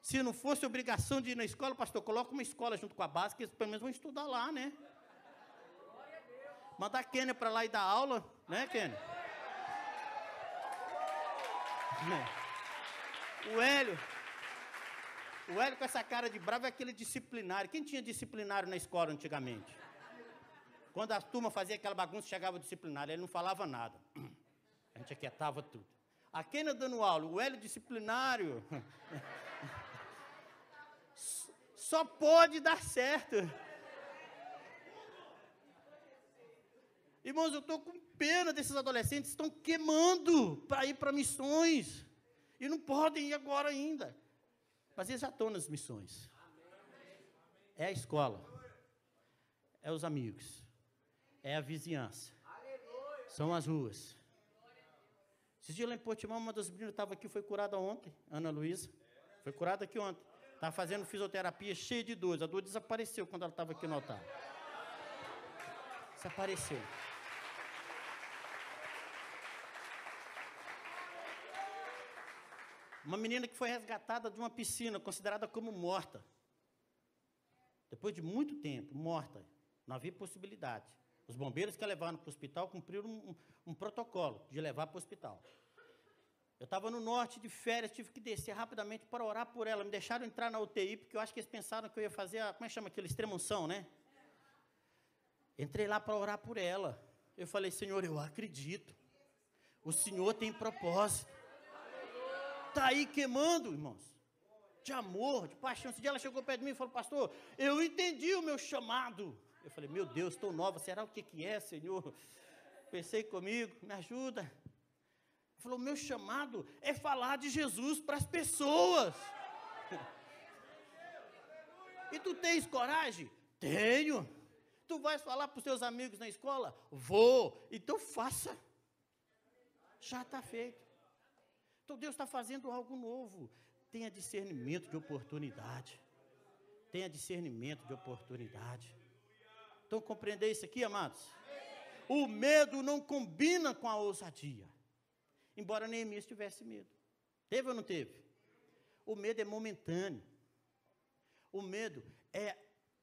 Se não fosse obrigação de ir na escola, pastor, coloca uma escola junto com a base, que eles pelo menos vão estudar lá, né? Mandar a Kênia para lá e dar aula, né, Kênia? É. O Hélio, o Hélio com essa cara de bravo é aquele disciplinário. Quem tinha disciplinário na escola antigamente? Quando a turma fazia aquela bagunça, chegava o disciplinário, ele não falava nada. A gente aquietava tudo. A Kênia dando aula, o Hélio disciplinário. Só pode dar certo. Irmãos, eu estou com pena desses adolescentes, estão queimando para ir para missões. E não podem ir agora ainda. Mas eles já estão nas missões. É a escola. É os amigos. É a vizinhança. São as ruas. Esses dias lá em Portimão, uma das meninas estava aqui, foi curada ontem, Ana Luísa. Foi curada aqui ontem. Estava fazendo fisioterapia cheia de dores. A dor desapareceu quando ela estava aqui no altar. Desapareceu. Uma menina que foi resgatada de uma piscina, considerada como morta. Depois de muito tempo, morta. Não havia possibilidade. Os bombeiros que a levaram para o hospital cumpriram um, um, um protocolo de levar para o hospital. Eu estava no norte de férias, tive que descer rapidamente para orar por ela. Me deixaram entrar na UTI, porque eu acho que eles pensaram que eu ia fazer a. Como é que chama aquele? Extremunção, né? Entrei lá para orar por ela. Eu falei, Senhor, eu acredito. O Senhor tem propósito. Está aí queimando, irmãos. De amor, de paixão. Esse dia ela chegou perto de mim e falou, pastor, eu entendi o meu chamado. Eu falei, meu Deus, estou nova, será o que, que é, Senhor? Pensei comigo, me ajuda. Ele falou, meu chamado é falar de Jesus para as pessoas. E tu tens coragem? Tenho. Tu vais falar para os teus amigos na escola? Vou. Então faça. Já está feito. Então Deus está fazendo algo novo. Tenha discernimento de oportunidade. Tenha discernimento de oportunidade. Então compreender isso aqui, amados? O medo não combina com a ousadia. Embora Neemias tivesse medo. Teve ou não teve? O medo é momentâneo. O medo é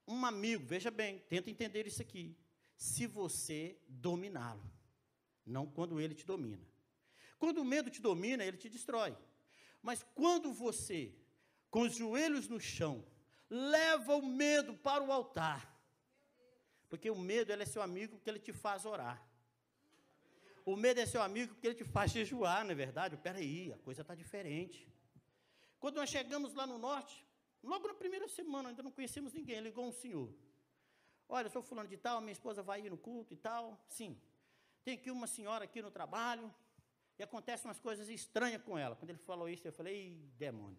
um amigo, veja bem, tenta entender isso aqui. Se você dominá-lo. não quando ele te domina. Quando o medo te domina, ele te destrói. Mas quando você, com os joelhos no chão, leva o medo para o altar, porque o medo é seu amigo porque ele te faz orar. O medo é seu amigo porque ele te faz jejuar, não é verdade? Peraí, a coisa está diferente. Quando nós chegamos lá no norte, logo na primeira semana, ainda não conhecemos ninguém, ligou um senhor. Olha, eu sou fulano de tal, minha esposa vai ir no culto e tal. Sim. Tem aqui uma senhora aqui no trabalho, e acontecem umas coisas estranhas com ela. Quando ele falou isso, eu falei, demônio.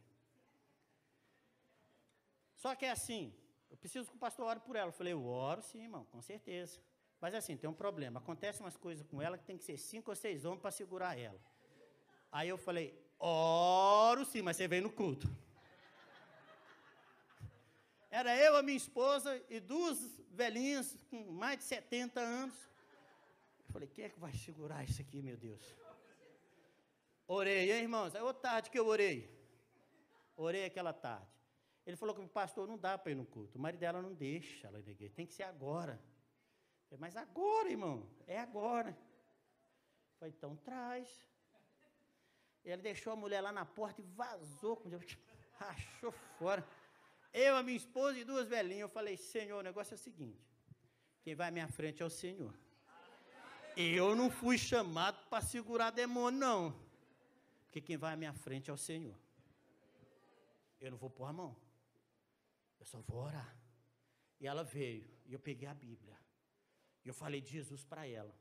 Só que é assim, eu preciso que o pastor ore por ela. Eu falei, eu oro sim, irmão, com certeza. Mas assim, tem um problema. Acontecem umas coisas com ela que tem que ser cinco ou seis homens para segurar ela. Aí eu falei, oro sim, mas você vem no culto. Era eu, a minha esposa e duas velhinhas com mais de 70 anos. Eu falei, quem é que vai segurar isso aqui, meu Deus? Orei, hein, irmãos? É outra tarde que eu orei. Orei aquela tarde. Ele falou que o pastor não dá para ir no culto. O marido dela não deixa ela igreja. Tem que ser agora. Falei, mas agora, irmão, é agora. Falei, então traz. Ele deixou a mulher lá na porta e vazou, com rachou fora. Eu, a minha esposa e duas velhinhas. Eu falei, Senhor, o negócio é o seguinte: quem vai à minha frente é o Senhor. Eu não fui chamado para segurar demônio, não. Porque quem vai à minha frente é o Senhor. Eu não vou pôr a mão. Eu só vou orar. E ela veio, e eu peguei a Bíblia. E eu falei de Jesus para ela.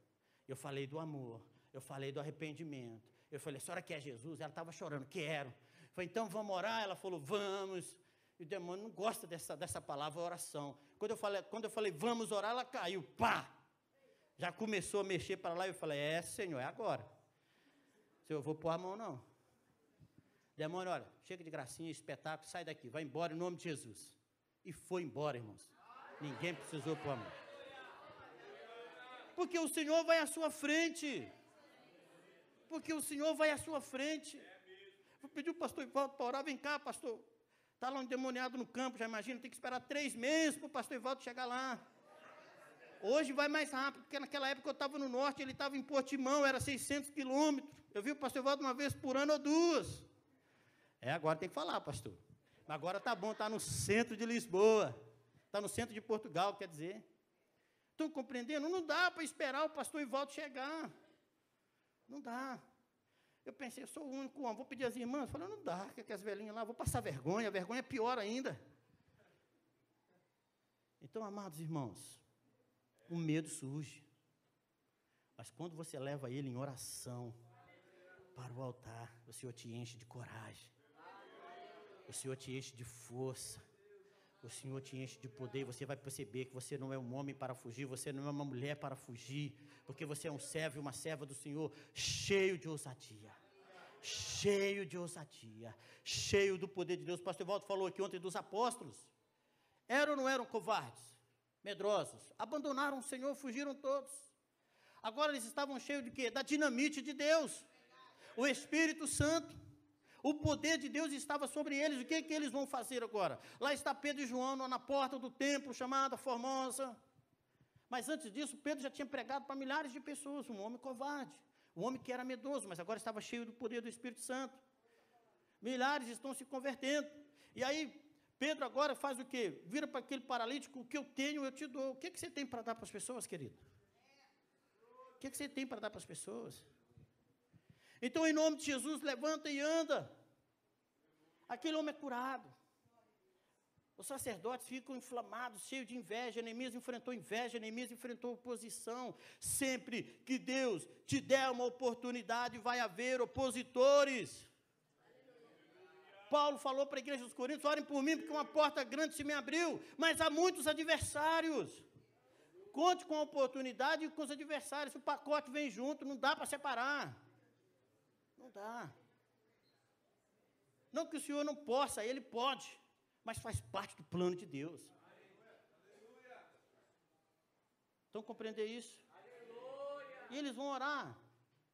Eu falei do amor. Eu falei do arrependimento. Eu falei, a senhora quer Jesus? Ela estava chorando, quero. Eu falei, então vamos orar? Ela falou, vamos. E o demônio não gosta dessa, dessa palavra oração. Quando eu, falei, quando eu falei, vamos orar, ela caiu, pá! Já começou a mexer para lá eu falei, é, Senhor, é agora. Senhor, eu vou pôr a mão, não. Demônio, olha, chega de gracinha, espetáculo, sai daqui, vai embora em nome de Jesus. E foi embora, irmãos. Ninguém precisou pôr a mão. Porque o Senhor vai à sua frente. Porque o Senhor vai à sua frente. Vou pedir o pastor Ivaldo para orar. Vem cá, pastor. Está lá um demoniado no campo, já imagina, tem que esperar três meses para o pastor Ivaldo chegar lá. Hoje vai mais rápido, porque naquela época eu estava no norte, ele estava em Portimão, era 600 quilômetros. Eu vi o pastor Ivaldo uma vez por ano ou duas. É, agora tem que falar, pastor. Agora está bom, está no centro de Lisboa. Está no centro de Portugal, quer dizer. Estão compreendendo? Não dá para esperar o pastor Ivaldo chegar. Não dá. Eu pensei, eu sou o único homem, vou pedir às irmãs. Falei, não dá, que as velhinhas lá, vou passar vergonha, a vergonha é pior ainda. Então, amados irmãos, o medo surge. Mas quando você leva ele em oração para o altar, o Senhor te enche de coragem. O Senhor te enche de força. O Senhor te enche de poder você vai perceber que você não é um homem para fugir, você não é uma mulher para fugir, porque você é um servo e uma serva do Senhor, cheio de ousadia. Cheio de ousadia, cheio do poder de Deus. O pastor Walter falou aqui ontem dos apóstolos. Eram ou não eram covardes? medrosos. Abandonaram o Senhor, fugiram todos. Agora eles estavam cheios de quê? Da dinamite de Deus. O Espírito Santo. O poder de Deus estava sobre eles. O que, que eles vão fazer agora? Lá está Pedro e João na porta do templo chamada Formosa. Mas antes disso, Pedro já tinha pregado para milhares de pessoas, um homem covarde, um homem que era medroso, mas agora estava cheio do poder do Espírito Santo. Milhares estão se convertendo. E aí Pedro agora faz o quê? Vira para aquele paralítico, o que eu tenho eu te dou. O que, que você tem para dar para as pessoas, querido? O que, que você tem para dar para as pessoas? Então, em nome de Jesus, levanta e anda. Aquele homem é curado. Os sacerdotes ficam inflamados, cheios de inveja. Neemias enfrentou inveja, Neemias enfrentou oposição. Sempre que Deus te der uma oportunidade, vai haver opositores. Paulo falou para a igreja dos Coríntios: orem por mim, porque uma porta grande se me abriu, mas há muitos adversários. Conte com a oportunidade e com os adversários. O pacote vem junto, não dá para separar. Não que o Senhor não possa, Ele pode, mas faz parte do plano de Deus. Estão compreender isso? E eles vão orar.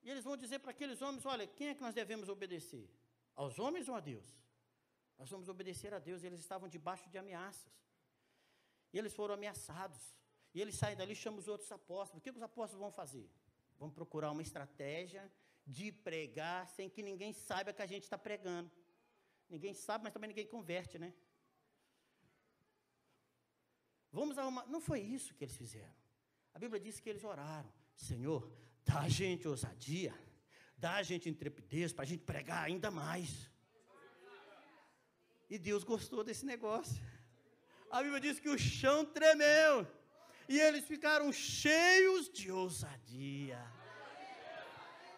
E eles vão dizer para aqueles homens: olha, quem é que nós devemos obedecer? Aos homens ou a Deus? Nós vamos obedecer a Deus. E eles estavam debaixo de ameaças. E eles foram ameaçados. E eles saem dali e chamam os outros apóstolos. O que os apóstolos vão fazer? Vamos procurar uma estratégia de pregar sem que ninguém saiba que a gente está pregando. Ninguém sabe, mas também ninguém converte, né? Vamos arrumar. Não foi isso que eles fizeram. A Bíblia diz que eles oraram: Senhor, dá a gente ousadia, dá a gente intrepidez para a gente pregar ainda mais. E Deus gostou desse negócio. A Bíblia diz que o chão tremeu. E eles ficaram cheios de ousadia.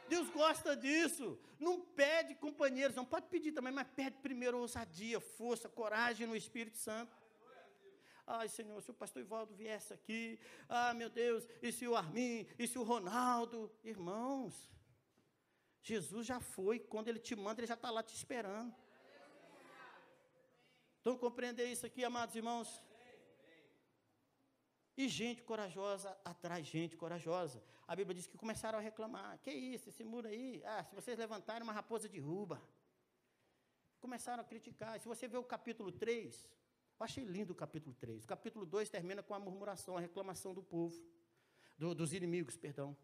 Deus gosta disso. Não pede companheiros, não pode pedir também, mas pede primeiro ousadia, força, coragem no Espírito Santo. Ai, Senhor, se o pastor Ivaldo viesse aqui, ah, meu Deus, e se o Armin, e se o Ronaldo, irmãos, Jesus já foi, quando ele te manda, ele já está lá te esperando. Estão compreender isso aqui, amados irmãos? E gente corajosa atrai gente corajosa. A Bíblia diz que começaram a reclamar. Que isso, esse muro aí? Ah, se vocês levantarem uma raposa derruba. Começaram a criticar. Se você vê o capítulo 3, eu achei lindo o capítulo 3. O capítulo 2 termina com a murmuração, a reclamação do povo, do, dos inimigos, perdão.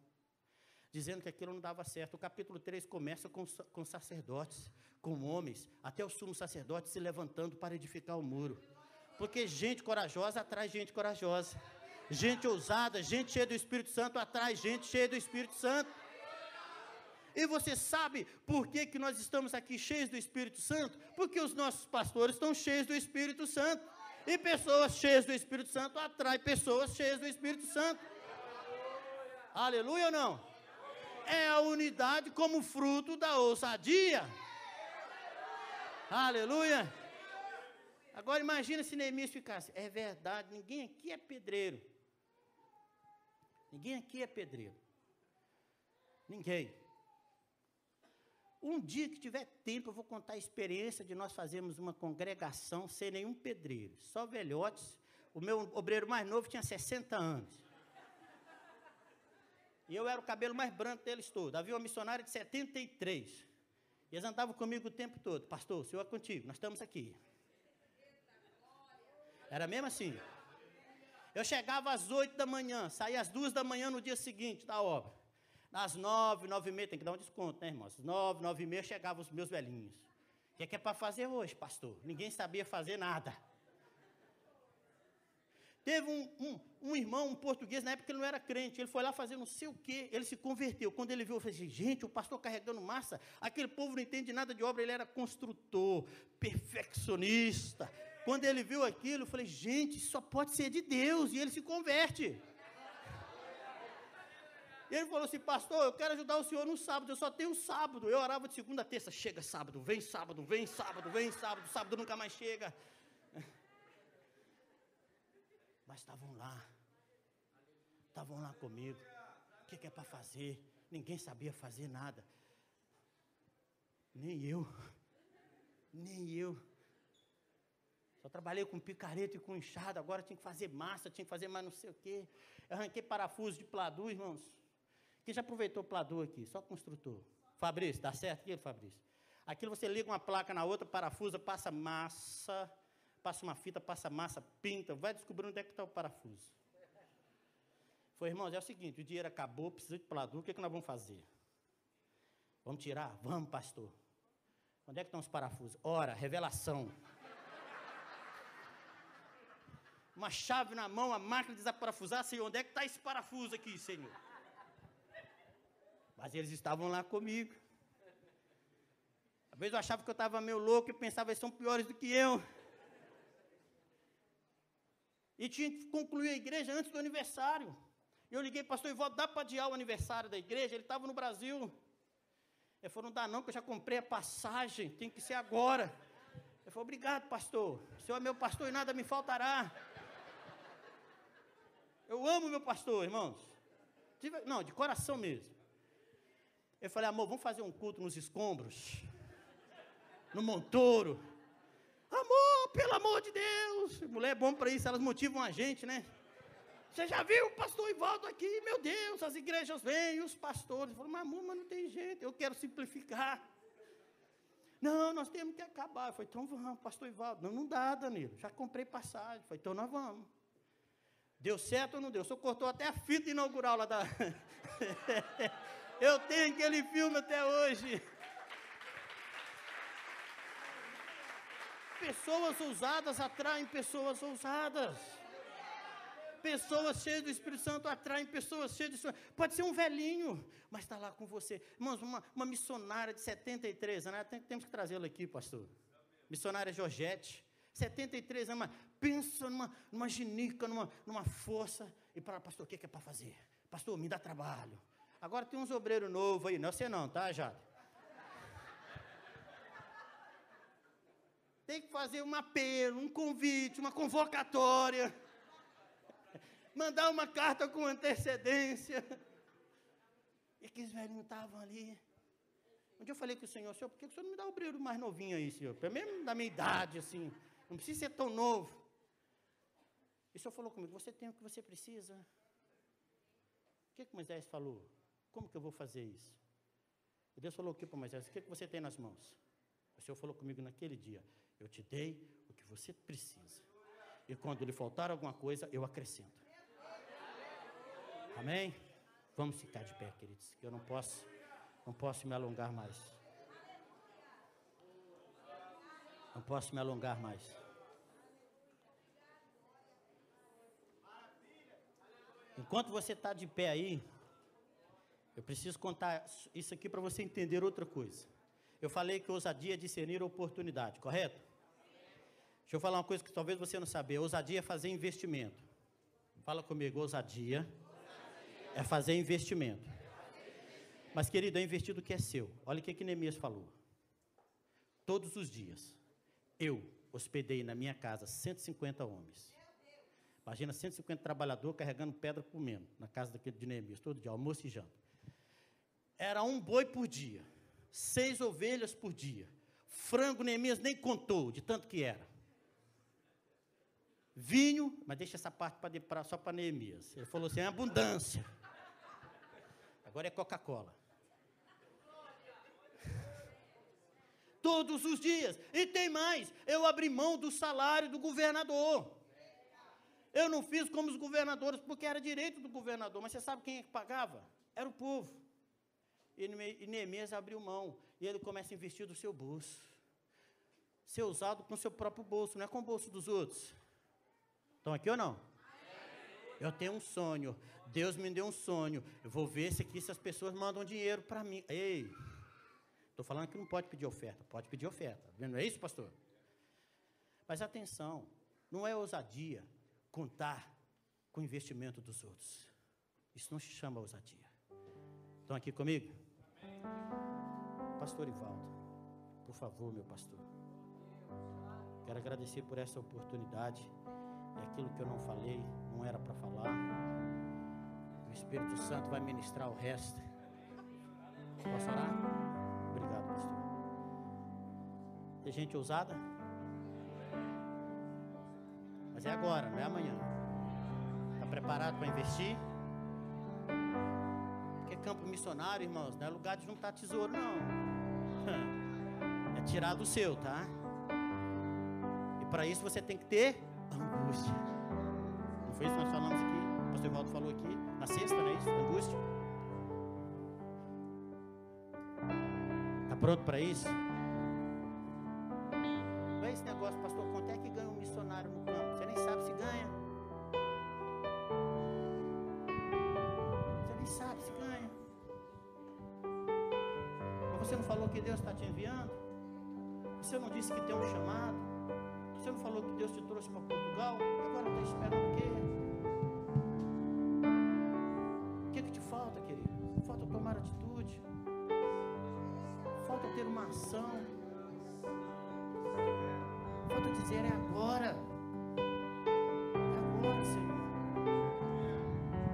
Dizendo que aquilo não dava certo. O capítulo 3 começa com, com sacerdotes, com homens, até o sumo sacerdote se levantando para edificar o muro. Porque gente corajosa atrai gente corajosa gente ousada, gente cheia do Espírito Santo atrai gente cheia do Espírito Santo. E você sabe por que, que nós estamos aqui cheios do Espírito Santo? Porque os nossos pastores estão cheios do Espírito Santo. E pessoas cheias do Espírito Santo atraem pessoas cheias do Espírito Santo. Aleluia ou não? É a unidade como fruto da ousadia. Aleluia. Agora imagina se Neemias ficasse. É verdade, ninguém aqui é pedreiro. Ninguém aqui é pedreiro. Ninguém. Um dia que tiver tempo, eu vou contar a experiência de nós fazermos uma congregação sem nenhum pedreiro, só velhotes. O meu obreiro mais novo tinha 60 anos. E eu era o cabelo mais branco deles todos. Havia uma missionária de 73. E eles andavam comigo o tempo todo. Pastor, o senhor é contigo, nós estamos aqui. Era mesmo assim. Eu chegava às oito da manhã, saía às duas da manhã no dia seguinte da obra. Às nove, nove e meia, tem que dar um desconto, né, irmãos? Nove, nove e meia chegavam os meus velhinhos. O que é, que é para fazer hoje, pastor? Ninguém sabia fazer nada. Teve um, um, um, irmão, um português, na época ele não era crente, ele foi lá fazer não sei o quê, ele se converteu. Quando ele viu, eu falei assim, gente, o pastor carregando massa, aquele povo não entende nada de obra, ele era construtor, perfeccionista, quando ele viu aquilo, eu falei, gente, isso só pode ser de Deus. E ele se converte. E ele falou assim, pastor, eu quero ajudar o senhor no sábado, eu só tenho sábado. Eu orava de segunda a terça, chega sábado, vem sábado, vem sábado, vem sábado, sábado nunca mais chega. Mas estavam lá, estavam lá comigo. O que, que é para fazer? Ninguém sabia fazer nada. Nem eu, nem eu. Só trabalhei com picareta e com enxada, agora tinha que fazer massa, tinha que fazer mais não sei o quê. Arranquei parafuso de pladu, irmãos. Quem já aproveitou pladu aqui? Só construtor. Fabrício, dá certo aquilo, Fabrício? Aquilo você liga uma placa na outra, parafusa, passa massa, passa uma fita, passa massa, pinta, vai descobrindo onde é que está o parafuso. Foi, irmãos, é o seguinte, o dinheiro acabou, precisa de pladu, o que, é que nós vamos fazer? Vamos tirar? Vamos, pastor. Onde é que estão os parafusos? Ora, revelação uma chave na mão, a máquina desaparafusar, Senhor, onde é que está esse parafuso aqui, Senhor? Mas eles estavam lá comigo. Às vezes eu achava que eu estava meio louco e pensava, eles são piores do que eu. E tinha que concluir a igreja antes do aniversário. Eu liguei, pastor Ivaldo, dá para adiar o aniversário da igreja? Ele estava no Brasil. Ele falou, não dá não, que eu já comprei a passagem, tem que ser agora. Ele falou, obrigado, pastor. O senhor é meu pastor e nada me faltará. Eu amo meu pastor, irmãos. Não, de coração mesmo. Eu falei, amor, vamos fazer um culto nos escombros. No Montouro. Amor, pelo amor de Deus. Mulher é bom para isso, elas motivam a gente, né? Você já viu o pastor Ivaldo aqui? Meu Deus, as igrejas vêm, os pastores. Falam, mas amor, mas não tem jeito, eu quero simplificar. Não, nós temos que acabar. Falei, então vamos, pastor Ivaldo. Não, não dá, Danilo. Já comprei passagem. Falei, então nós vamos. Deu certo ou não deu? O senhor cortou até a fita inaugural lá da. Eu tenho aquele filme até hoje. Pessoas ousadas atraem pessoas ousadas. Pessoas cheias do Espírito Santo atraem pessoas cheias de. Pode ser um velhinho, mas está lá com você. Irmãos, uma, uma missionária de 73 anos, né? temos que trazê-la aqui, pastor. Missionária Georgette. 73 anos, pensa numa, numa ginica, numa, numa força. E para, pastor, o que é, que é para fazer? Pastor, me dá trabalho. Agora tem uns obreiros novos aí, não é você não, tá, Jade? Tem que fazer um apelo, um convite, uma convocatória. Mandar uma carta com antecedência. E aqueles velhinhos estavam ali. Um dia eu falei com o Senhor, Senhor, por que o Senhor não me dá um obreiro mais novinho aí, Senhor? Pelo menos da minha idade, assim. Não precisa ser tão novo. E o Senhor falou comigo, você tem o que você precisa. O que, que Moisés falou? Como que eu vou fazer isso? E Deus falou o que para Moisés? O que, que você tem nas mãos? O Senhor falou comigo naquele dia, eu te dei o que você precisa. E quando lhe faltar alguma coisa, eu acrescento. Amém? Vamos ficar de pé, queridos. Eu não posso, não posso me alongar mais. Não posso me alongar mais. Enquanto você está de pé aí, eu preciso contar isso aqui para você entender outra coisa. Eu falei que ousadia é discernir oportunidade, correto? Deixa eu falar uma coisa que talvez você não sabe. Ousadia é fazer investimento. Fala comigo, ousadia, ousadia. é fazer investimento. Mas, querido, é investir do que é seu. Olha o que, que Neemias falou. Todos os dias, eu hospedei na minha casa 150 homens. Imagina 150 trabalhadores carregando pedra comendo na casa daquele de Neemias, todo dia, almoço e janta. Era um boi por dia, seis ovelhas por dia. Frango Neemias nem contou, de tanto que era. Vinho, mas deixa essa parte só para Neemias. Ele falou assim: é abundância. Agora é Coca-Cola. Todos os dias. E tem mais: eu abri mão do salário do governador. Eu não fiz como os governadores, porque era direito do governador, mas você sabe quem é que pagava? Era o povo. E Neemias abriu mão, e ele começa a investir do seu bolso. Ser usado com o seu próprio bolso, não é com o bolso dos outros. Estão aqui ou não? Eu tenho um sonho. Deus me deu um sonho. Eu vou ver se aqui se as pessoas mandam dinheiro para mim. Ei, estou falando que não pode pedir oferta. Pode pedir oferta. Não é isso, pastor? Mas atenção, não é ousadia contar com o investimento dos outros. Isso não se chama ousadia. Estão aqui comigo? Pastor Ivaldo, por favor, meu pastor. Quero agradecer por essa oportunidade. É aquilo que eu não falei, não era para falar. O Espírito Santo vai ministrar o resto. Posso orar? Obrigado, pastor. Tem gente ousada? Mas é agora, não é amanhã. Está preparado para investir? Porque campo missionário, irmãos, não é lugar de juntar tesouro, não. É tirar do seu, tá? E para isso você tem que ter angústia. Não foi isso que nós falamos aqui? O pastor Evaldo falou aqui, na sexta, não é isso? Angústia. Está pronto para isso? Trouxe para Portugal? Agora está esperando o quê? O que, é que te falta, querido? Falta tomar atitude. Falta ter uma ação. Falta dizer é agora. É agora, Senhor.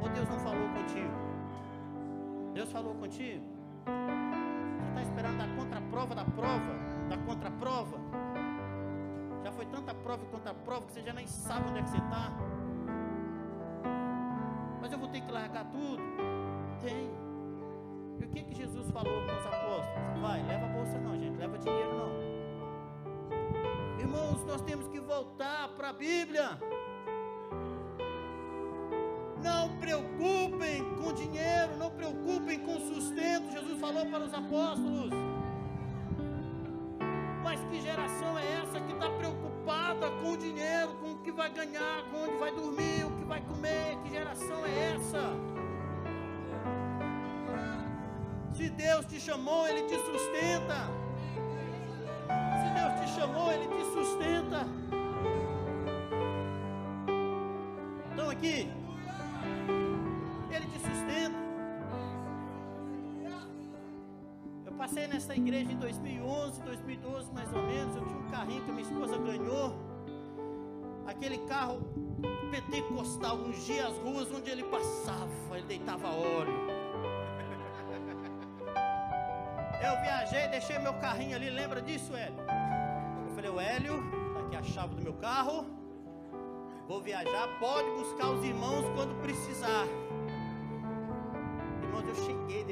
Ou Deus não falou contigo? Deus falou contigo? Você está esperando a contraprova da prova? Da contraprova? Foi tanta prova e contra prova que você já nem sabe onde é que você está. Mas eu vou ter que largar tudo? Tem. E o que, que Jesus falou com os apóstolos? Vai, leva a bolsa não, gente, leva dinheiro não. Irmãos, nós temos que voltar para a Bíblia. preocupem com dinheiro, não preocupem com sustento. Jesus falou para os apóstolos. Mas que geração é essa que está preocupada com o dinheiro, com o que vai ganhar, com onde vai dormir, o que vai comer? Que geração é essa? Se Deus te chamou, Ele te sustenta. Se Deus te chamou, Ele te sustenta. Estão aqui? Passei nessa igreja em 2011, 2012 mais ou menos. Eu tinha um carrinho que minha esposa ganhou. Aquele carro pentecostal, ungia as ruas onde ele passava, ele deitava óleo. Eu viajei, deixei meu carrinho ali, lembra disso, Hélio? Eu falei, o Hélio, tá aqui a chave do meu carro. Vou viajar, pode buscar os irmãos quando precisar. Irmãos, eu cheguei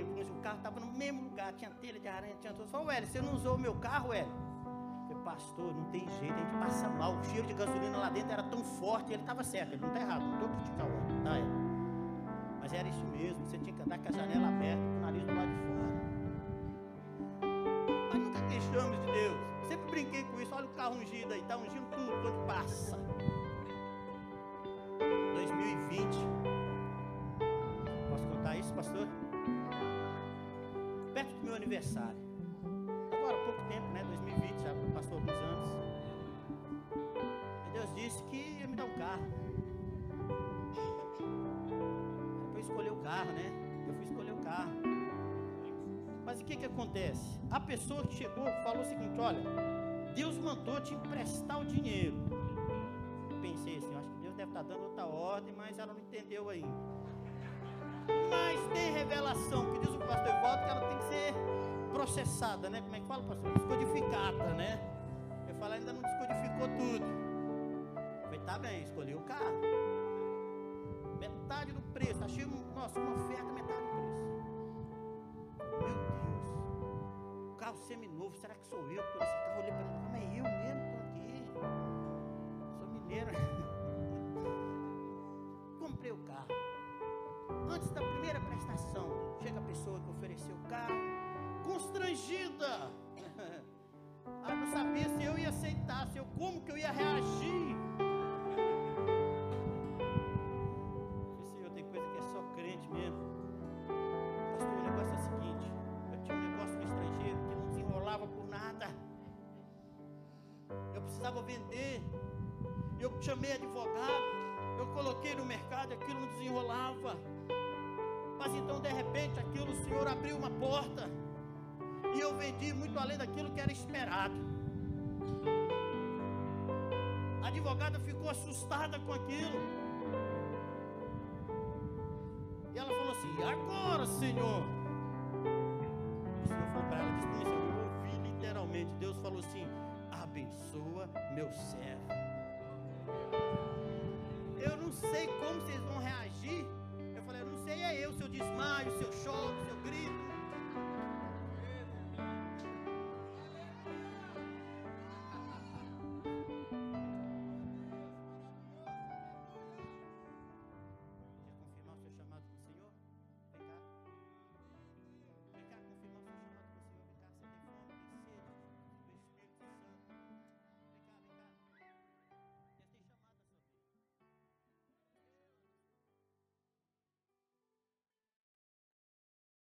mesmo lugar, tinha telha de aranha, tinha tudo. Falei, Hélio, você não usou o meu carro, Hélio? Eu falei, pastor, não tem jeito, a gente passa mal. O cheiro de gasolina lá dentro era tão forte, ele estava certo, ele não está errado, não estou criticando o tá, Hélio? Mas era isso mesmo, você tinha que andar com a janela aberta, com o nariz do lado de fora. Mas nunca queixamos de Deus. Sempre brinquei com isso. Olha o carro ungido aí, está ungindo tudo quando passa. 2020. Posso contar isso, pastor? Meu aniversário. Agora, pouco tempo, né? 2020, já passou alguns anos. E Deus disse que ia me dar um carro. Era para eu escolher o carro, né? Eu fui escolher o carro. Mas o que que acontece? A pessoa que chegou falou o seguinte: olha, Deus mandou te emprestar o dinheiro. Eu pensei assim, eu acho que Deus deve estar dando outra ordem, mas ela não entendeu ainda. Mas tem revelação que diz o pastor Evaldo que ela tem que ser processada, né? Como é que fala, pastor? Descodificada, né? Eu falo, ainda não descodificou tudo. Eu falei, tá bem, escolhi o carro. Metade do preço. Achei, nossa, uma oferta, metade do preço. Meu Deus. O carro seminovo, será que sou eu que estou nesse carro? Olhei ele, como é eu mesmo? Estou aqui. Sou mineiro. Comprei o carro. Antes da primeira prestação, chega a pessoa que ofereceu o carro, constrangida. Ela não sabia se eu ia aceitar, se eu, como que eu ia reagir. Senhor, tem coisa que é só crente mesmo. Pastor, o negócio é o seguinte: eu tinha um negócio no estrangeiro que não desenrolava por nada. Eu precisava vender. Eu chamei advogado. Eu coloquei no mercado, aquilo não desenrolava. Mas então, de repente, aquilo, o Senhor abriu uma porta. E eu vendi muito além daquilo que era esperado. A advogada ficou assustada com aquilo. E ela falou assim: agora, Senhor? O Senhor falou para ela: disse, eu ouvi literalmente. Deus falou assim: abençoa meu servo. Eu não sei como vocês vão reagir ceia é eu, seu desmaio, seu choque seu grito,